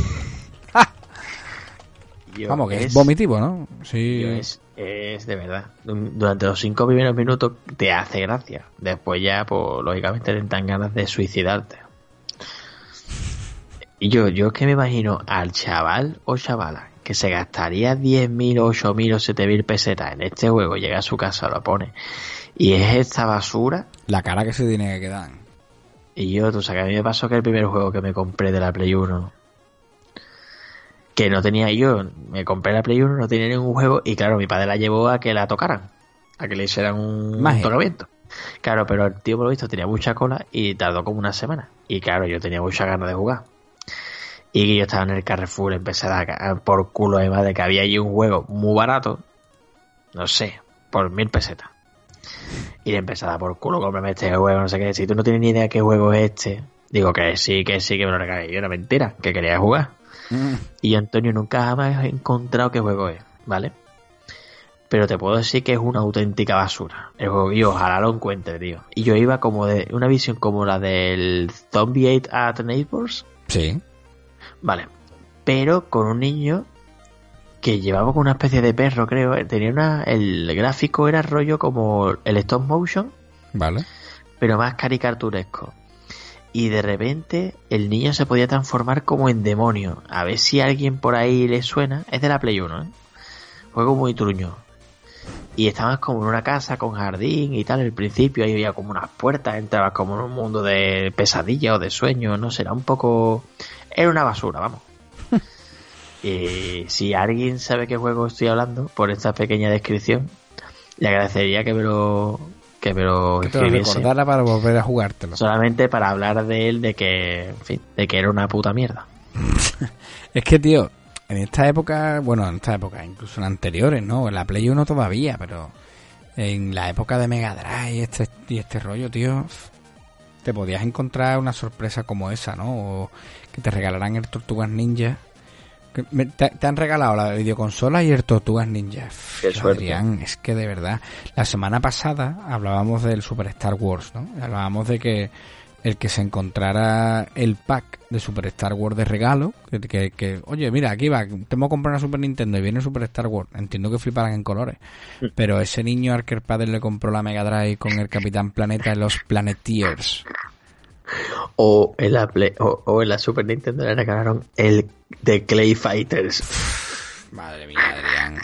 Vamos, que es, vomitivo, ¿no? Sí. es, es de verdad. Durante los cinco primeros minutos te hace gracia. Después ya, pues lógicamente te dan ganas de suicidarte. Y yo, yo es que me imagino al chaval o chavala que se gastaría 10.000, 8.000 o 7.000 pesetas en este juego, llega a su casa, lo pone. Y es esta basura. La cara que se tiene que quedar. Y yo, tú sabes, que a mí me pasó que el primer juego que me compré de la Play 1, que no tenía yo, me compré la Play 1, no tenía ningún juego, y claro, mi padre la llevó a que la tocaran, a que le hicieran un tocamiento. Claro, pero el tío, por lo visto, tenía mucha cola y tardó como una semana. Y claro, yo tenía mucha ganas de jugar. Y yo estaba en el Carrefour, empecé a dar ca- por culo además de que había allí un juego muy barato, no sé, por mil pesetas. Y le empecé a dar por culo, cómprame este juego, no sé qué. Si tú no tienes ni idea qué juego es este, digo que sí, que sí, que me lo regalé. Y era mentira, que quería jugar. Mm. Y Antonio nunca jamás he encontrado qué juego es, ¿vale? Pero te puedo decir que es una auténtica basura. El juego, y ojalá lo encuentre, tío. Y yo iba como de una visión como la del Zombie 8 at Neighbors, Sí. Vale. Pero con un niño que llevaba como una especie de perro, creo. eh, Tenía una. El gráfico era rollo como el stop motion, Vale. pero más caricaturesco. Y de repente el niño se podía transformar como en demonio. A ver si a alguien por ahí le suena. Es de la Play 1, ¿eh? Juego muy truño. y estabas como en una casa con jardín y tal. Al principio ahí había como unas puertas, entrabas como en un mundo de pesadilla o de sueño, no sé, era un poco. Era una basura, vamos. [laughs] y si alguien sabe qué juego estoy hablando, por esta pequeña descripción, le agradecería que me lo. Que me lo Que te recordara para volver a jugártelo. Solamente para hablar de él, de que, en fin, de que era una puta mierda. [laughs] Es que, tío, en esta época, bueno, en esta época, incluso en anteriores, ¿no? En la Play 1 todavía, pero en la época de Mega Drive y este, y este rollo, tío, te podías encontrar una sorpresa como esa, ¿no? O que te regalaran el Tortugas Ninja. Que me- te, te han regalado la videoconsola y el Tortugas Ninja. Qué. Adrián, es que de verdad. La semana pasada hablábamos del Super Star Wars, ¿no? Hablábamos de que el que se encontrara el pack de Super Star Wars de regalo, que, que, que, oye, mira, aquí va, tengo que comprar una Super Nintendo y viene Super Star Wars. Entiendo que fliparán en colores. [laughs] Pero ese niño Arker Padre le compró la Mega Drive con el Capitán Planeta y los Planeteers. O en la, Play- o, o en la Super Nintendo le regalaron el de Clay Fighters. Madre mía, Adrián.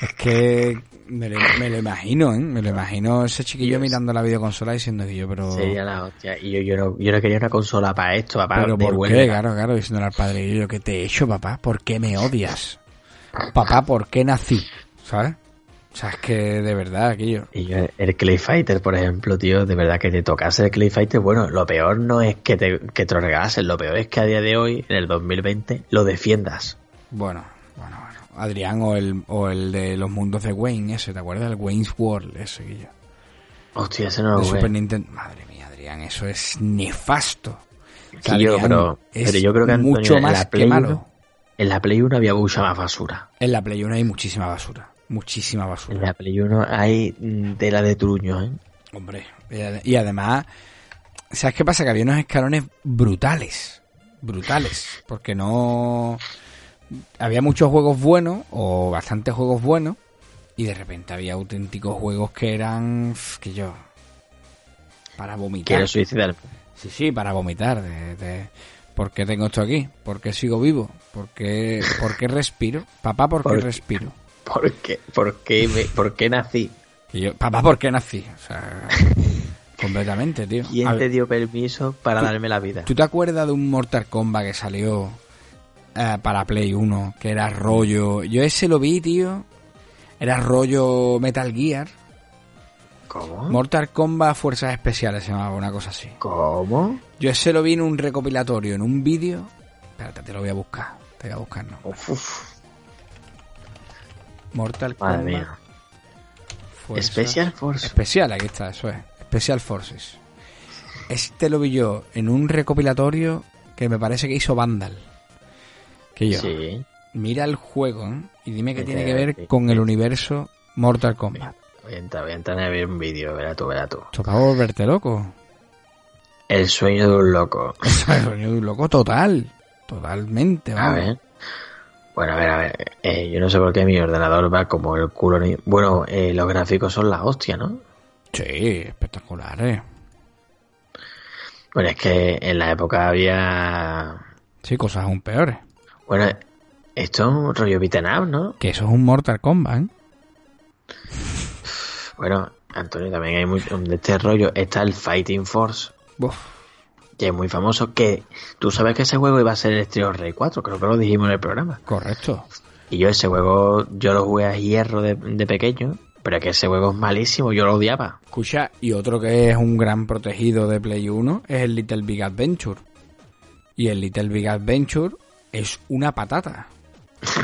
Es que me lo, me lo imagino, ¿eh? Me lo imagino ese chiquillo Dios. mirando la videoconsola diciendo que yo, pero... Sería la hostia. Y yo, yo, no, yo no quería una consola para esto, papá. Pero ¿por qué? Claro, claro, diciéndole al padre, yo, ¿qué te he hecho, papá? ¿Por qué me odias? Papá, ¿por qué nací? ¿Sabes? O sea, es que de verdad, aquello. Y yo, el Clay Fighter, por ejemplo, tío, de verdad que te tocase el Clay Fighter, bueno, lo peor no es que te, que te lo peor es que a día de hoy, en el 2020, lo defiendas. Bueno, bueno, bueno. Adrián o el, o el de los mundos de Wayne, ese, ¿te acuerdas? El Wayne's World, ese yo. Hostia, ese no lo. Super Nintendo. Madre mía, Adrián, eso es nefasto. O sea, yo, pero- es pero yo creo que, Antonio, mucho en más que malo. 1 En la Play 1 había mucha más basura. En la Play 1 hay muchísima basura. Muchísima En basura. la Play 1 hay mm, tela de truño, ¿eh? Hombre, y ade- y además, ¿sabes qué pasa? Que había unos escalones brutales. Brutales. Porque no. Había muchos juegos buenos, o bastantes juegos buenos, y de repente había auténticos juegos que eran. que yo. Para vomitar. Quiero suicidarme. Sí, sí, para vomitar. De, de- ¿Por qué tengo esto aquí? ¿Por qué sigo vivo? ¿Por qué, por qué respiro? Papá, ¿por qué Por- respiro? ¿Por qué, por qué, me- por qué nací? Y yo, papá, ¿por qué nací? O sea, [laughs] completamente, tío. ¿Quién A te ver, dio permiso para darme la vida? ¿Tú te acuerdas de un Mortal Kombat que salió eh, para Play 1? Que era rollo... Yo ese lo vi, tío. Era rollo Metal Gear. ¿Cómo? Mortal Kombat Fuerzas Especiales se llamaba, una cosa así. ¿Cómo? Yo ese lo vi en un recopilatorio, en un vídeo. Espérate, te lo voy a buscar. Te voy a buscar, no. Uf, uf, Mortal madre Kombat. mía. Fuerzas- Special Force. Especial, aquí está, eso es. Special Forces. Este lo vi yo en un recopilatorio que me parece que hizo Vandal. Que yo, Sí. mira el juego ¿eh? y dime qué tiene que ver con el universo Mortal Kombat. Voy a entrar, voy a entrar a ver un vídeo, verá tú, verá tú. Para volverte loco. El sueño de un loco. [laughs] Eso es un loco total. Totalmente, A vamos. ver. Bueno, a ver, a ver. Eh, yo no sé por qué mi ordenador va como el culo. ni- Bueno, eh, los gráficos son la hostia, ¿no? Sí, espectaculares. Bueno, es que en la época había... Sí, cosas aún peores. Bueno, esto es un rollo beaten up, ¿no? Que eso es un Mortal Kombat, ¿eh? Bueno, Antonio, también hay mucho de este rollo. Está el Fighting Force, Uf, que es muy famoso, que tú sabes que ese juego iba a ser el Street Rey 4, creo que lo dijimos en el programa. correcto. Y yo ese juego, yo lo jugué a hierro de, de pequeño, pero es que ese juego es malísimo, yo lo odiaba. Escucha, y otro que es un gran protegido de Play 1 es el Little Big Adventure. Y el Little Big Adventure es una patata.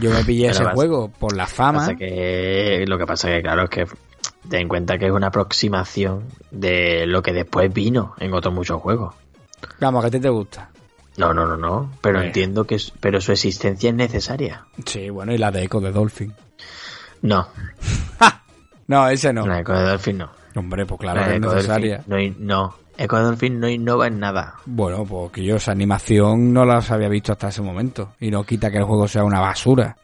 Yo me pillé [laughs] ese juego por la fama. Que, lo que pasa que, claro, es que ten en cuenta que es una aproximación de lo que después vino en otros muchos juegos. Vamos, que a ti te gusta. No, no, no, no, pero Eh. entiendo que es- pero su existencia es necesaria. Sí, bueno, y la de Echo de Dolphin. No, No, ese no. la Eco de Dolphin no. Hombre, pues claro La que es Eco de necesaria. no, no, Eco de Dolphin no innova en nada. Bueno, pues que yo esa animación no las había visto hasta ese momento. Y no quita que el juego sea una basura.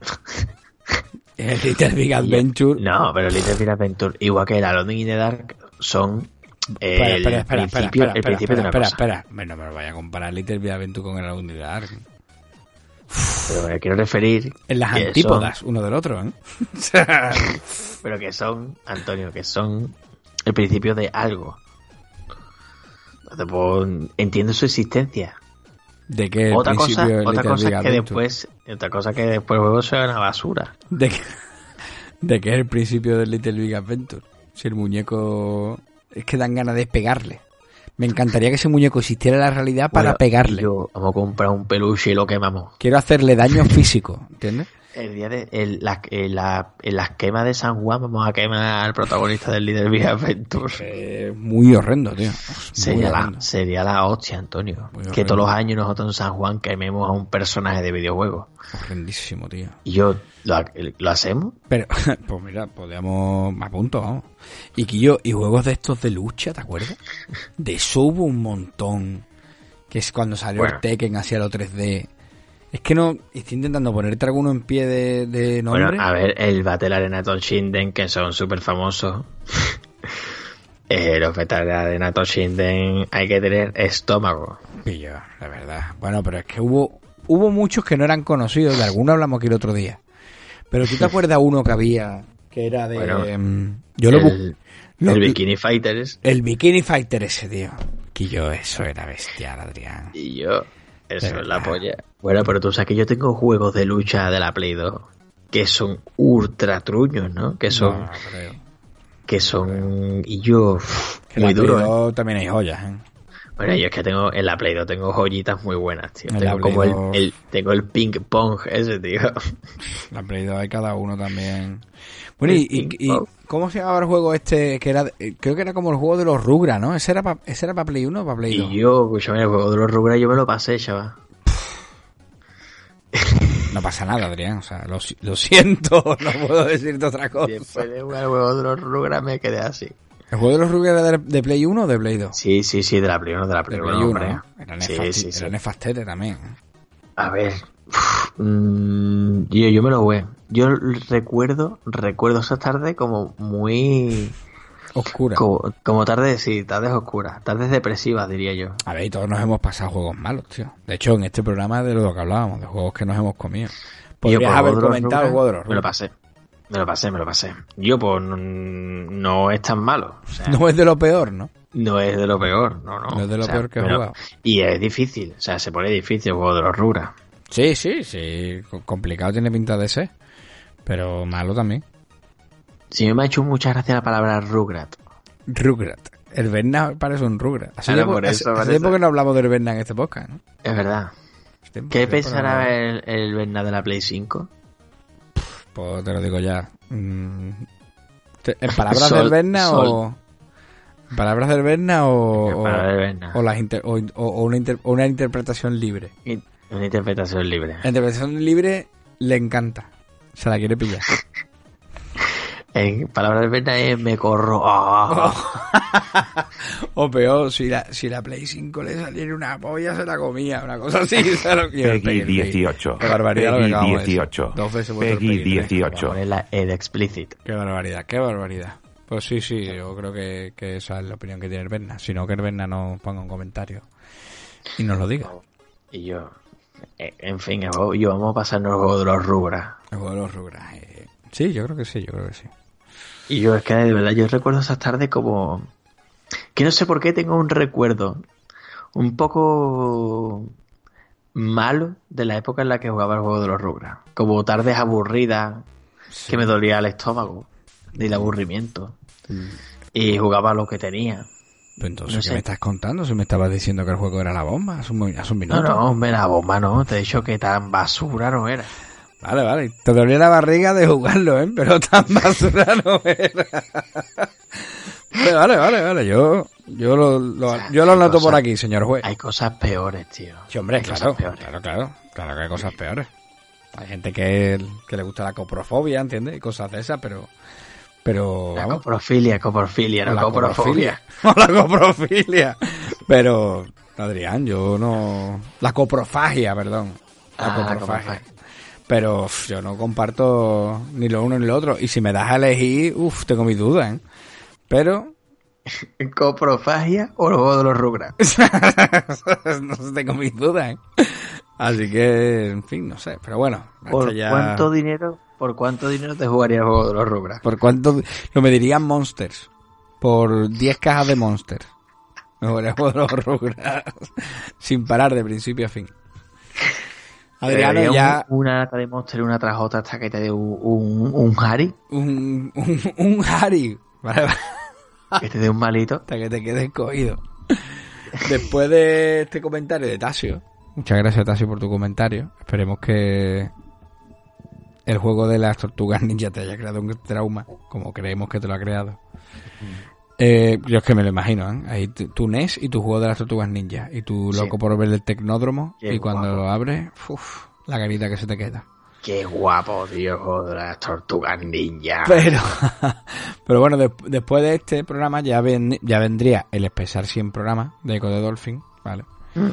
[laughs] el Little Big Adventure... No, pero Little Big Adventure, igual que el Alone in the Dark, son Espera, el espera, espera, espera, principio, espera, el principio espera, de espera, espera. Bueno, me lo vaya a comparar Little Big Adventure con el the Dark. Pero me quiero referir. En las antípodas son- uno del otro, ¿eh? [laughs] pero que son, Antonio, que son el principio de algo. Entiendo su existencia. De que otra principio cosa, de otra cosa es que después, otra cosa que después el juego sea una basura. De que, de que es el principio del Little Big Adventure. Si el muñeco... Es que dan ganas de pegarle. Me encantaría que ese muñeco existiera en la realidad para Bueno, pegarle. Yo, vamos a comprar un peluche y lo quemamos. Quiero hacerle daño físico, ¿entiendes? El día de el- la- en, la, en las quemas de San Juan vamos a quemar al protagonista del Little Big Adventure. [laughs] Eh, muy horrendo, tío. Sería la, sería la hostia, Antonio. Muy que horrendo. todos los años nosotros en San Juan quememos a un personaje de videojuego. Horrendísimo, tío. Y yo, ¿lo, lo hacemos? Pero, [laughs] pues mira, podríamos... Me apunto, vamos. Y que yo, y juegos de estos de lucha, ¿te acuerdas? [laughs] De eso hubo un montón. Que es cuando salió Bueno. el Tekken hacia lo 3D. Es que no... Estoy intentando ponerte alguno en pie de, de nombre. Bueno, a ver, el Battle Arena Toshinden, que son súper famosos. [laughs] eh, los Battle Arena Toshinden hay que tener estómago. Pillo, la verdad. Bueno, pero es que hubo hubo muchos que no eran conocidos. De alguno hablamos aquí el otro día. Pero ¿tú te [laughs] acuerdas uno que había que era de... Bueno, em, yo lo busqué. el, lo- el Bikini Fighters El Bikini Fighter ese, tío. Que yo, eso era bestial, Adrián. y yo, eso es la polla. Bueno, pero tú sabes que yo tengo juegos de lucha de la Play 2 que son ultra truños, ¿no? Que son, No, creo. que son, y yo, Que muy la duro, Play ¿eh? 2 también hay joyas, ¿eh? Bueno, yo es que tengo, en la Play 2 tengo joyitas muy buenas, tío. En Tengo como el, 2. el- tengo el ping pong ese, tío. La Play 2 hay cada uno también. [laughs] Bueno, y, y- y Ping-pong. ¿Cómo se llamaba el juego este? que era eh, Creo que era como el juego de los Rugra, ¿no? ¿Ese era para pa Play 1 o para Play 2? Y yo, escúchame, el juego de los Rugrats yo me lo pasé, chaval. No pasa nada, Adrián. O sea, lo, lo siento, [laughs] no puedo decirte otra cosa. Después de jugar el juego de los Rugrats me quedé así. ¿El juego de los Rugra era de, de Play 1 o de Play 2? Sí, sí, sí, de la Play 1, de la De Play Play 1, 1, hombre. ¿no? Era, Sí, nefasti- sí, sí. nefastete también. A ver, mm, yo, yo me lo voy. Yo recuerdo, recuerdo esas tardes como muy... Oscura. Como, como tardes, sí, tardes oscuras, tardes depresivas, diría yo. A ver, y todos nos hemos pasado juegos malos, tío. De hecho, en este programa de lo que hablábamos, de juegos que nos hemos comido. Yo, Podrías por haber los comentado el Rugrats, juego de los Me lo pasé. Me lo pasé, me lo pasé. Yo, pues, no, no es tan malo. O sea, No es de lo peor, ¿no? No es de lo peor, no, no. No es de lo O sea, peor que he jugado. Y es difícil, o sea, se pone difícil el juego de los Rugrats. Sí, sí, sí. co- Complicado tiene pinta de ser. Pero malo también. Sí, me ha hecho mucha gracia la palabra Rugrat. Rugrat. El Berna parece un Rugrat. Hace Claro, tiempo, por eso hace- hace parece. tiempo que no hablamos del Berna en este podcast, ¿no? Es verdad. Tiempo, ¿Qué pensará el, el Berna de la Play 5? Pues te lo digo ya. Mm, ¿En [laughs] palabras Sol- del Berna sol. o...? ¿En palabras del Berna o...? o- Berna. las inter- o, o- o una, inter- o una interpretación libre. In- Una interpretación libre. La interpretación libre le encanta. Se la quiere pillar. [laughs] En palabras del Berna es me corro. Ah. [laughs] o peor, si la, si la Play 5 le saliera una polla, se la comía. Una cosa así. [laughs] se lo quiero Peggy pedir, sí. 18. Qué barbaridad lo que Peggy acabamos de decir. 18. Dos veces Peggy Peggy tres. Voy a 18. ponerla en explicit. Qué barbaridad, qué barbaridad. Pues sí, sí, yo creo que, que esa es la opinión que tiene el Berna. Si no, que el Berna nos ponga un comentario y nos lo diga. Y yo. Eh, En fin, yo vamos a pasarnos el juego de los Rugrats. El juego de los Rugrats. eh. Sí, yo creo que sí, yo creo que sí. Y yo es que de verdad yo recuerdo esas tardes como que no sé por qué tengo un recuerdo un poco malo de la época en la que jugaba el juego de los Rugrats. Como tardes aburridas que me dolía el estómago del aburrimiento. Y jugaba lo que tenía. Pero entonces, No ¿qué me estás contando? Si me estabas diciendo que el juego era la bomba hace un, hace un No, minuto. no, hombre, la bomba no. Te he dicho que tan basura no era. Vale, vale. Te dolía la barriga de jugarlo, ¿eh? Pero tan [laughs] basura no era. Vale, vale, vale, vale. Yo, yo lo, lo- O sea, yo lo hay anoto por aquí, señor juez. Hay cosas peores, tío. Sí, hombre, Hay claro, claro, claro. Claro que hay cosas peores. Hay gente que, que le gusta la coprofobia, ¿entiendes? Y cosas de esas, pero... Pero, La vamos... coprofilia, coprofilia, no la coprofobia. [laughs] O la coprofilia. Pero, Adrián, yo no... La coprofagia, perdón. La Ah, coprofagia. coprofagia. Pero uf, yo no comparto ni lo uno ni lo otro. Y si me das a elegir, uff, tengo mis dudas, ¿eh? Pero... [laughs] ¿Coprofagia o juego de los Rugrats? [laughs] no tengo mis dudas, ¿eh? Así que, en fin, no sé. Pero bueno, ¿Por cuánto dinero? ¿Por cuánto dinero te jugaría el juego de los Rugrats? ¿Por cuánto? Lo medirían Monsters. Por 10 cajas de Monsters. Me jugaría el juego de los Rugrats. [laughs] Sin parar de principio a fin. Adriano ya... un- una lata de Monster una tras otra hasta que te dé un, un, un Harry, Un, un, un Harry. Vale, vale. que te dé un malito. hasta que te quedes cogido. Después de este comentario de Tasio, muchas gracias Tasio por tu comentario. Esperemos que el juego de las tortugas [laughs] ninja te haya creado un trauma, como creemos que te lo ha creado. Eh, yo es que me lo imagino, ¿eh? Ahí tu, NES y tu juego de las tortugas ninja. Y tu Sí. loco por ver el tecnódromo. Qué y cuando guapo. lo abres, uf, la carita que se te queda. Qué guapo, tío, juego de las tortugas ninja. Pero, [laughs] pero bueno, de- después de este programa ya, ven- ya vendría el especial 100 programa de Eco de Dolphin, ¿vale? Mm.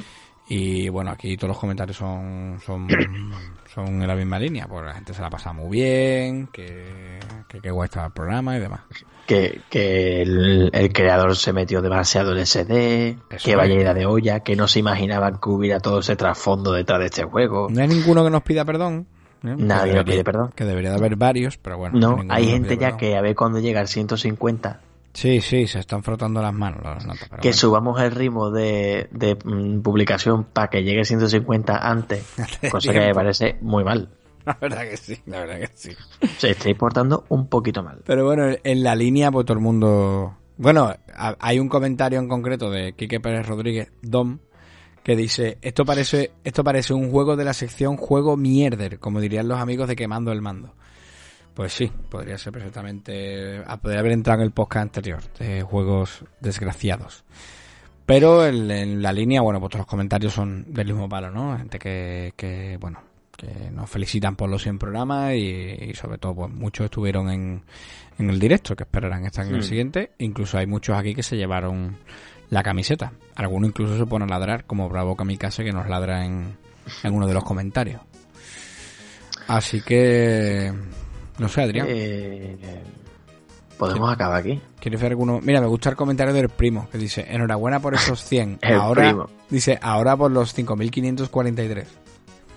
Y bueno, aquí todos los comentarios son, son, [coughs] son en la misma línea, porque la gente se la pasa muy bien, que, que qué guay estaba el programa y demás. Que, que el, el creador se metió demasiado en SD, Eso que vaya ida de olla, que no se imaginaban que hubiera todo ese trasfondo detrás de este juego. No hay ninguno que nos pida perdón. ¿eh? Nadie nos pide perdón. Que debería de haber varios, pero bueno. No, hay gente ya perdón. que a ver cuando llega al 150, Sí, sí, se están frotando las manos las notas. pero que bueno. subamos el ritmo de, de, mm, publicación para que llegue al 150 antes, [laughs] cosa que me parece muy mal. La verdad que sí, la verdad que sí. Se está portando un poquito mal. Pero bueno, en la línea, pues todo el mundo. Bueno, hay un comentario en concreto de Quique Pérez Rodríguez, Dom, que dice: Esto parece, esto parece un juego de la sección juego mierder, como dirían los amigos de Quemando el Mando. Pues sí, podría ser perfectamente. ah, Podría haber entrado en el podcast anterior de juegos desgraciados. Pero en, en la línea, bueno, pues los comentarios son del mismo palo, ¿no? Gente que, que bueno, que nos felicitan por los 100 programas y, y sobre todo, pues muchos estuvieron en, en el directo, que esperarán estar en el siguiente. Incluso hay muchos aquí que se llevaron la camiseta. Algunos incluso se ponen a ladrar, como Bravo Kamikaze, que nos ladra en, en uno de los comentarios. Así que, no sé, Adrián. Eh, Podemos acabar aquí. ¿Quieres ver alguno? Mira, me gusta el comentario del primo que dice, enhorabuena por esos 100. [laughs] El ahora, primo. dice, ahora por los 5543. [laughs]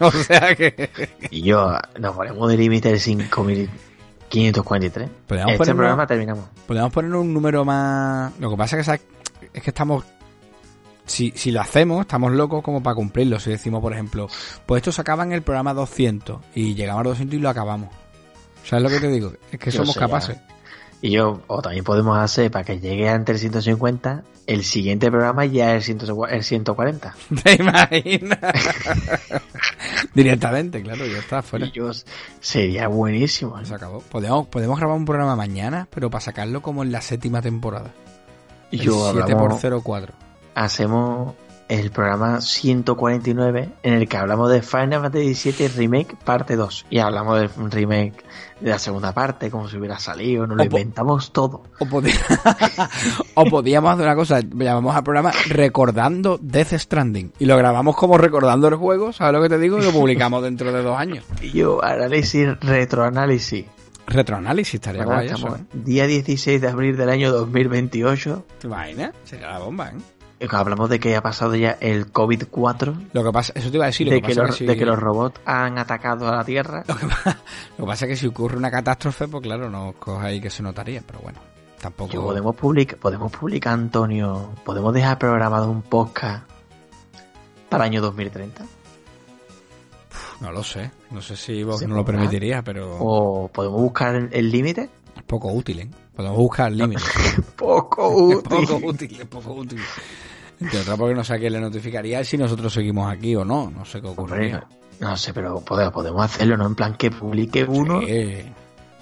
O sea que... Y yo nos ponemos de límite el 5543. Podríamos Este programa terminamos. Podemos poner un número más... Lo que pasa es que, es que estamos... Si, si lo hacemos, estamos locos como para cumplirlo. Si decimos, por ejemplo, pues esto se acaba en el programa 200 y llegamos a 200 y lo acabamos. ¿Sabes lo que te digo? Es que Yo somos ya. capaces. Y yo, o también podemos hacer para que llegue antes el 150, el siguiente programa ya es el, 100 el 140. [laughs] ¿Te imaginas? [laughs] Directamente, claro, ya está fuera. Y yo, sería buenísimo. ¿eh? Se acabó. Podemos, podemos grabar un programa mañana, pero para sacarlo como en la séptima temporada. Y yo 7 hablamos- por 04. hacemos el programa 149 en el que hablamos de Final Fantasy VII Remake parte 2 y hablamos del remake de la segunda parte como si hubiera salido, nos lo O inventamos todo. [laughs] O, podíamos hacer una cosa, llamamos al programa Recordando Death Stranding. Y lo grabamos como recordando el juego, ¿sabes lo que te digo? Y lo publicamos [laughs] dentro de dos años. Y yo análisis, retroanálisis. Retroanálisis estaría Ahora guay eso, ¿eh? Día 16 de abril del año 2028. ¿Te imaginas? Sería la bomba, ¿eh? Hablamos de que ha pasado ya el COVID-4, Lo que pasa, eso te iba a decir, lo de, que que pasa los, que si- de que los robots han atacado a la Tierra. Lo que, pa- [laughs] lo que pasa es que si ocurre una catástrofe, pues claro, no coja ahí que se notaría, pero bueno, tampoco... Yo, podemos publicar, podemos publicar, Antonio, podemos dejar programado un podcast para el año 2030. No lo sé, no sé si vos ¿Se no lo permitirías, pero O podemos buscar el- límite. es poco útil, ¿eh? Podemos buscar límites. [laughs] Poco [laughs] Es poco útil, es poco útil. Otras porque no sé a quién le notificaría si nosotros seguimos aquí o no, no sé qué ocurriría. no, no sé, pero podemos, hacerlo, ¿no? En plan que publique uno [laughs] Sí,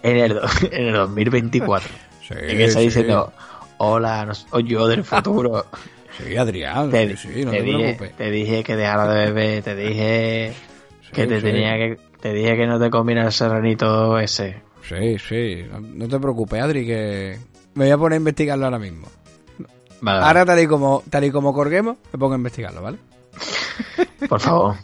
en, el, en el 2024. sí, en que está sí. diciendo, hola, no soy yo del futuro. [laughs] Sí, Adrián, te, sí, no te te, dije, preocupes. te dije que dejara de beber, te dije que te tenía que te dije que no te comiera el serranito ese. Sí, sí, no te preocupes, Adri, que me voy a poner a investigarlo ahora mismo. Vale, Ahora, tal y como tal y como colguemos, me pongo a investigarlo, ¿vale? [laughs] por favor.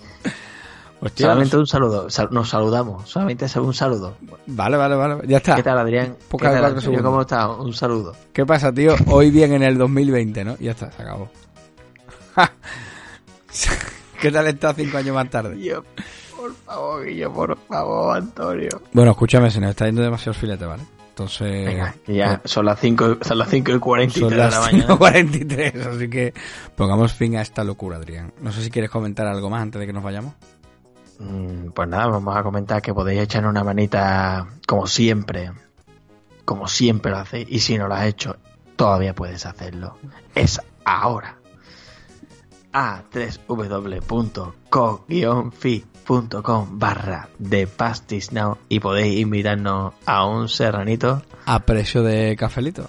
Hostia, solamente un saludo. Sal- nos saludamos. Solamente un saludo. Vale, vale, vale. Ya está. ¿Qué tal, Adrián? ¿Qué Poca de tal, segundos. ¿Cómo estás? Un saludo. ¿Qué pasa, tío? Hoy bien en el 2020, ¿no? Ya está, se acabó. [laughs] ¿Qué tal está cinco años más tarde? Yo, por favor, Guillo, por favor, Antonio. Bueno, escúchame, se nos está yendo demasiados filetes, ¿vale? Entonces. Venga, ya pues, son las 5 son las 5 y 43 son las de la mañana. 43, así que pongamos fin a esta locura, Adrián. No sé si quieres comentar algo más antes de que nos vayamos. Mm, pues nada, vamos a comentar que podéis echar una manita como siempre. Como siempre lo hacéis. Y si no lo has hecho, todavía puedes hacerlo. Es ahora. a3w.co-fi facebook.com barra de Pastis Now y podéis invitarnos a un serranito. A precio de cafelito.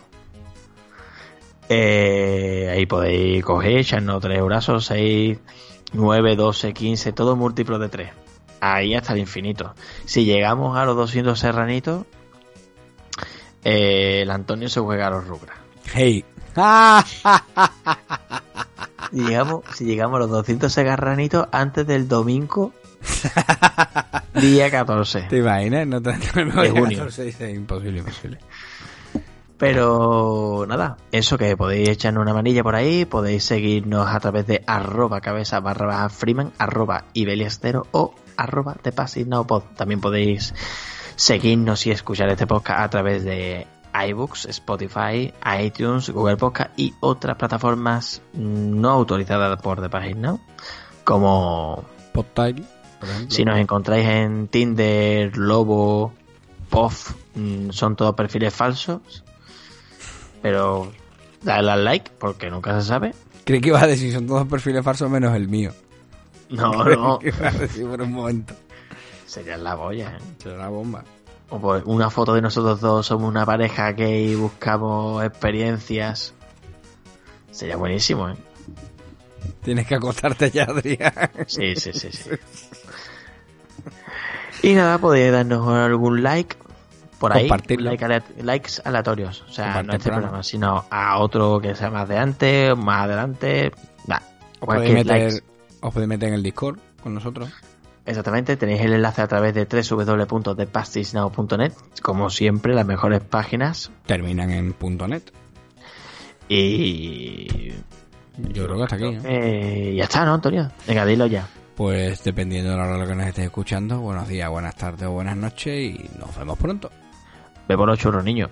Eh, ahí podéis coger, echarnos tres brazos, 6, 9, 12, 15, todo múltiplo de 3. Ahí hasta el infinito. Si llegamos a los 200 serranitos, eh, el Antonio se juega a los rugras. Hey. [laughs] llegamos, si llegamos a los 200 serranitos antes del domingo [laughs] día 14. ¿Te imaginas? No [laughs] a junio. 14, dice, imposible, imposible. Pero nada, eso que podéis echarnos una manilla por ahí, podéis seguirnos a través de arroba cabeza barra baja freeman, arroba ibeliastero o arroba de Pod. También podéis seguirnos y escuchar este podcast a través de iBooks, Spotify, iTunes, Google Podcast y otras plataformas no autorizadas por The Now, como Podtile. Si nos encontráis en Tinder, Lobo, Puff, mm, son todos perfiles falsos. Pero dale al like porque nunca se sabe. Creí que ibas a decir, son todos perfiles falsos menos el mío. No, [laughs] no. que ibas a decir por un momento. Sería la boya, ¿eh? Será la bomba. O pues una foto de nosotros dos, somos una pareja gay, buscamos experiencias. Sería buenísimo, ¿eh? Tienes que acostarte ya, Adrián. Sí, sí, sí, sí. [laughs] Y nada, podéis darnos algún like por ahí. Like alea- likes aleatorios. O sea, Compartir no a este programa. sino a otro que sea más de antes, más adelante. Nah, Os cualquier podéis, meter, os podéis meter en el Discord con nosotros. Exactamente, tenéis el enlace a través de www.thepastisnow.net, como siempre, las mejores páginas. Terminan en .net. Y. Yo creo que hasta aquí. ¿no? Eh, ya está, ¿no, Antonio? Venga, dilo ya. Pues dependiendo de la hora que nos estés escuchando, buenos días, buenas tardes o buenas noches y nos vemos pronto. Ve por los churros, niño.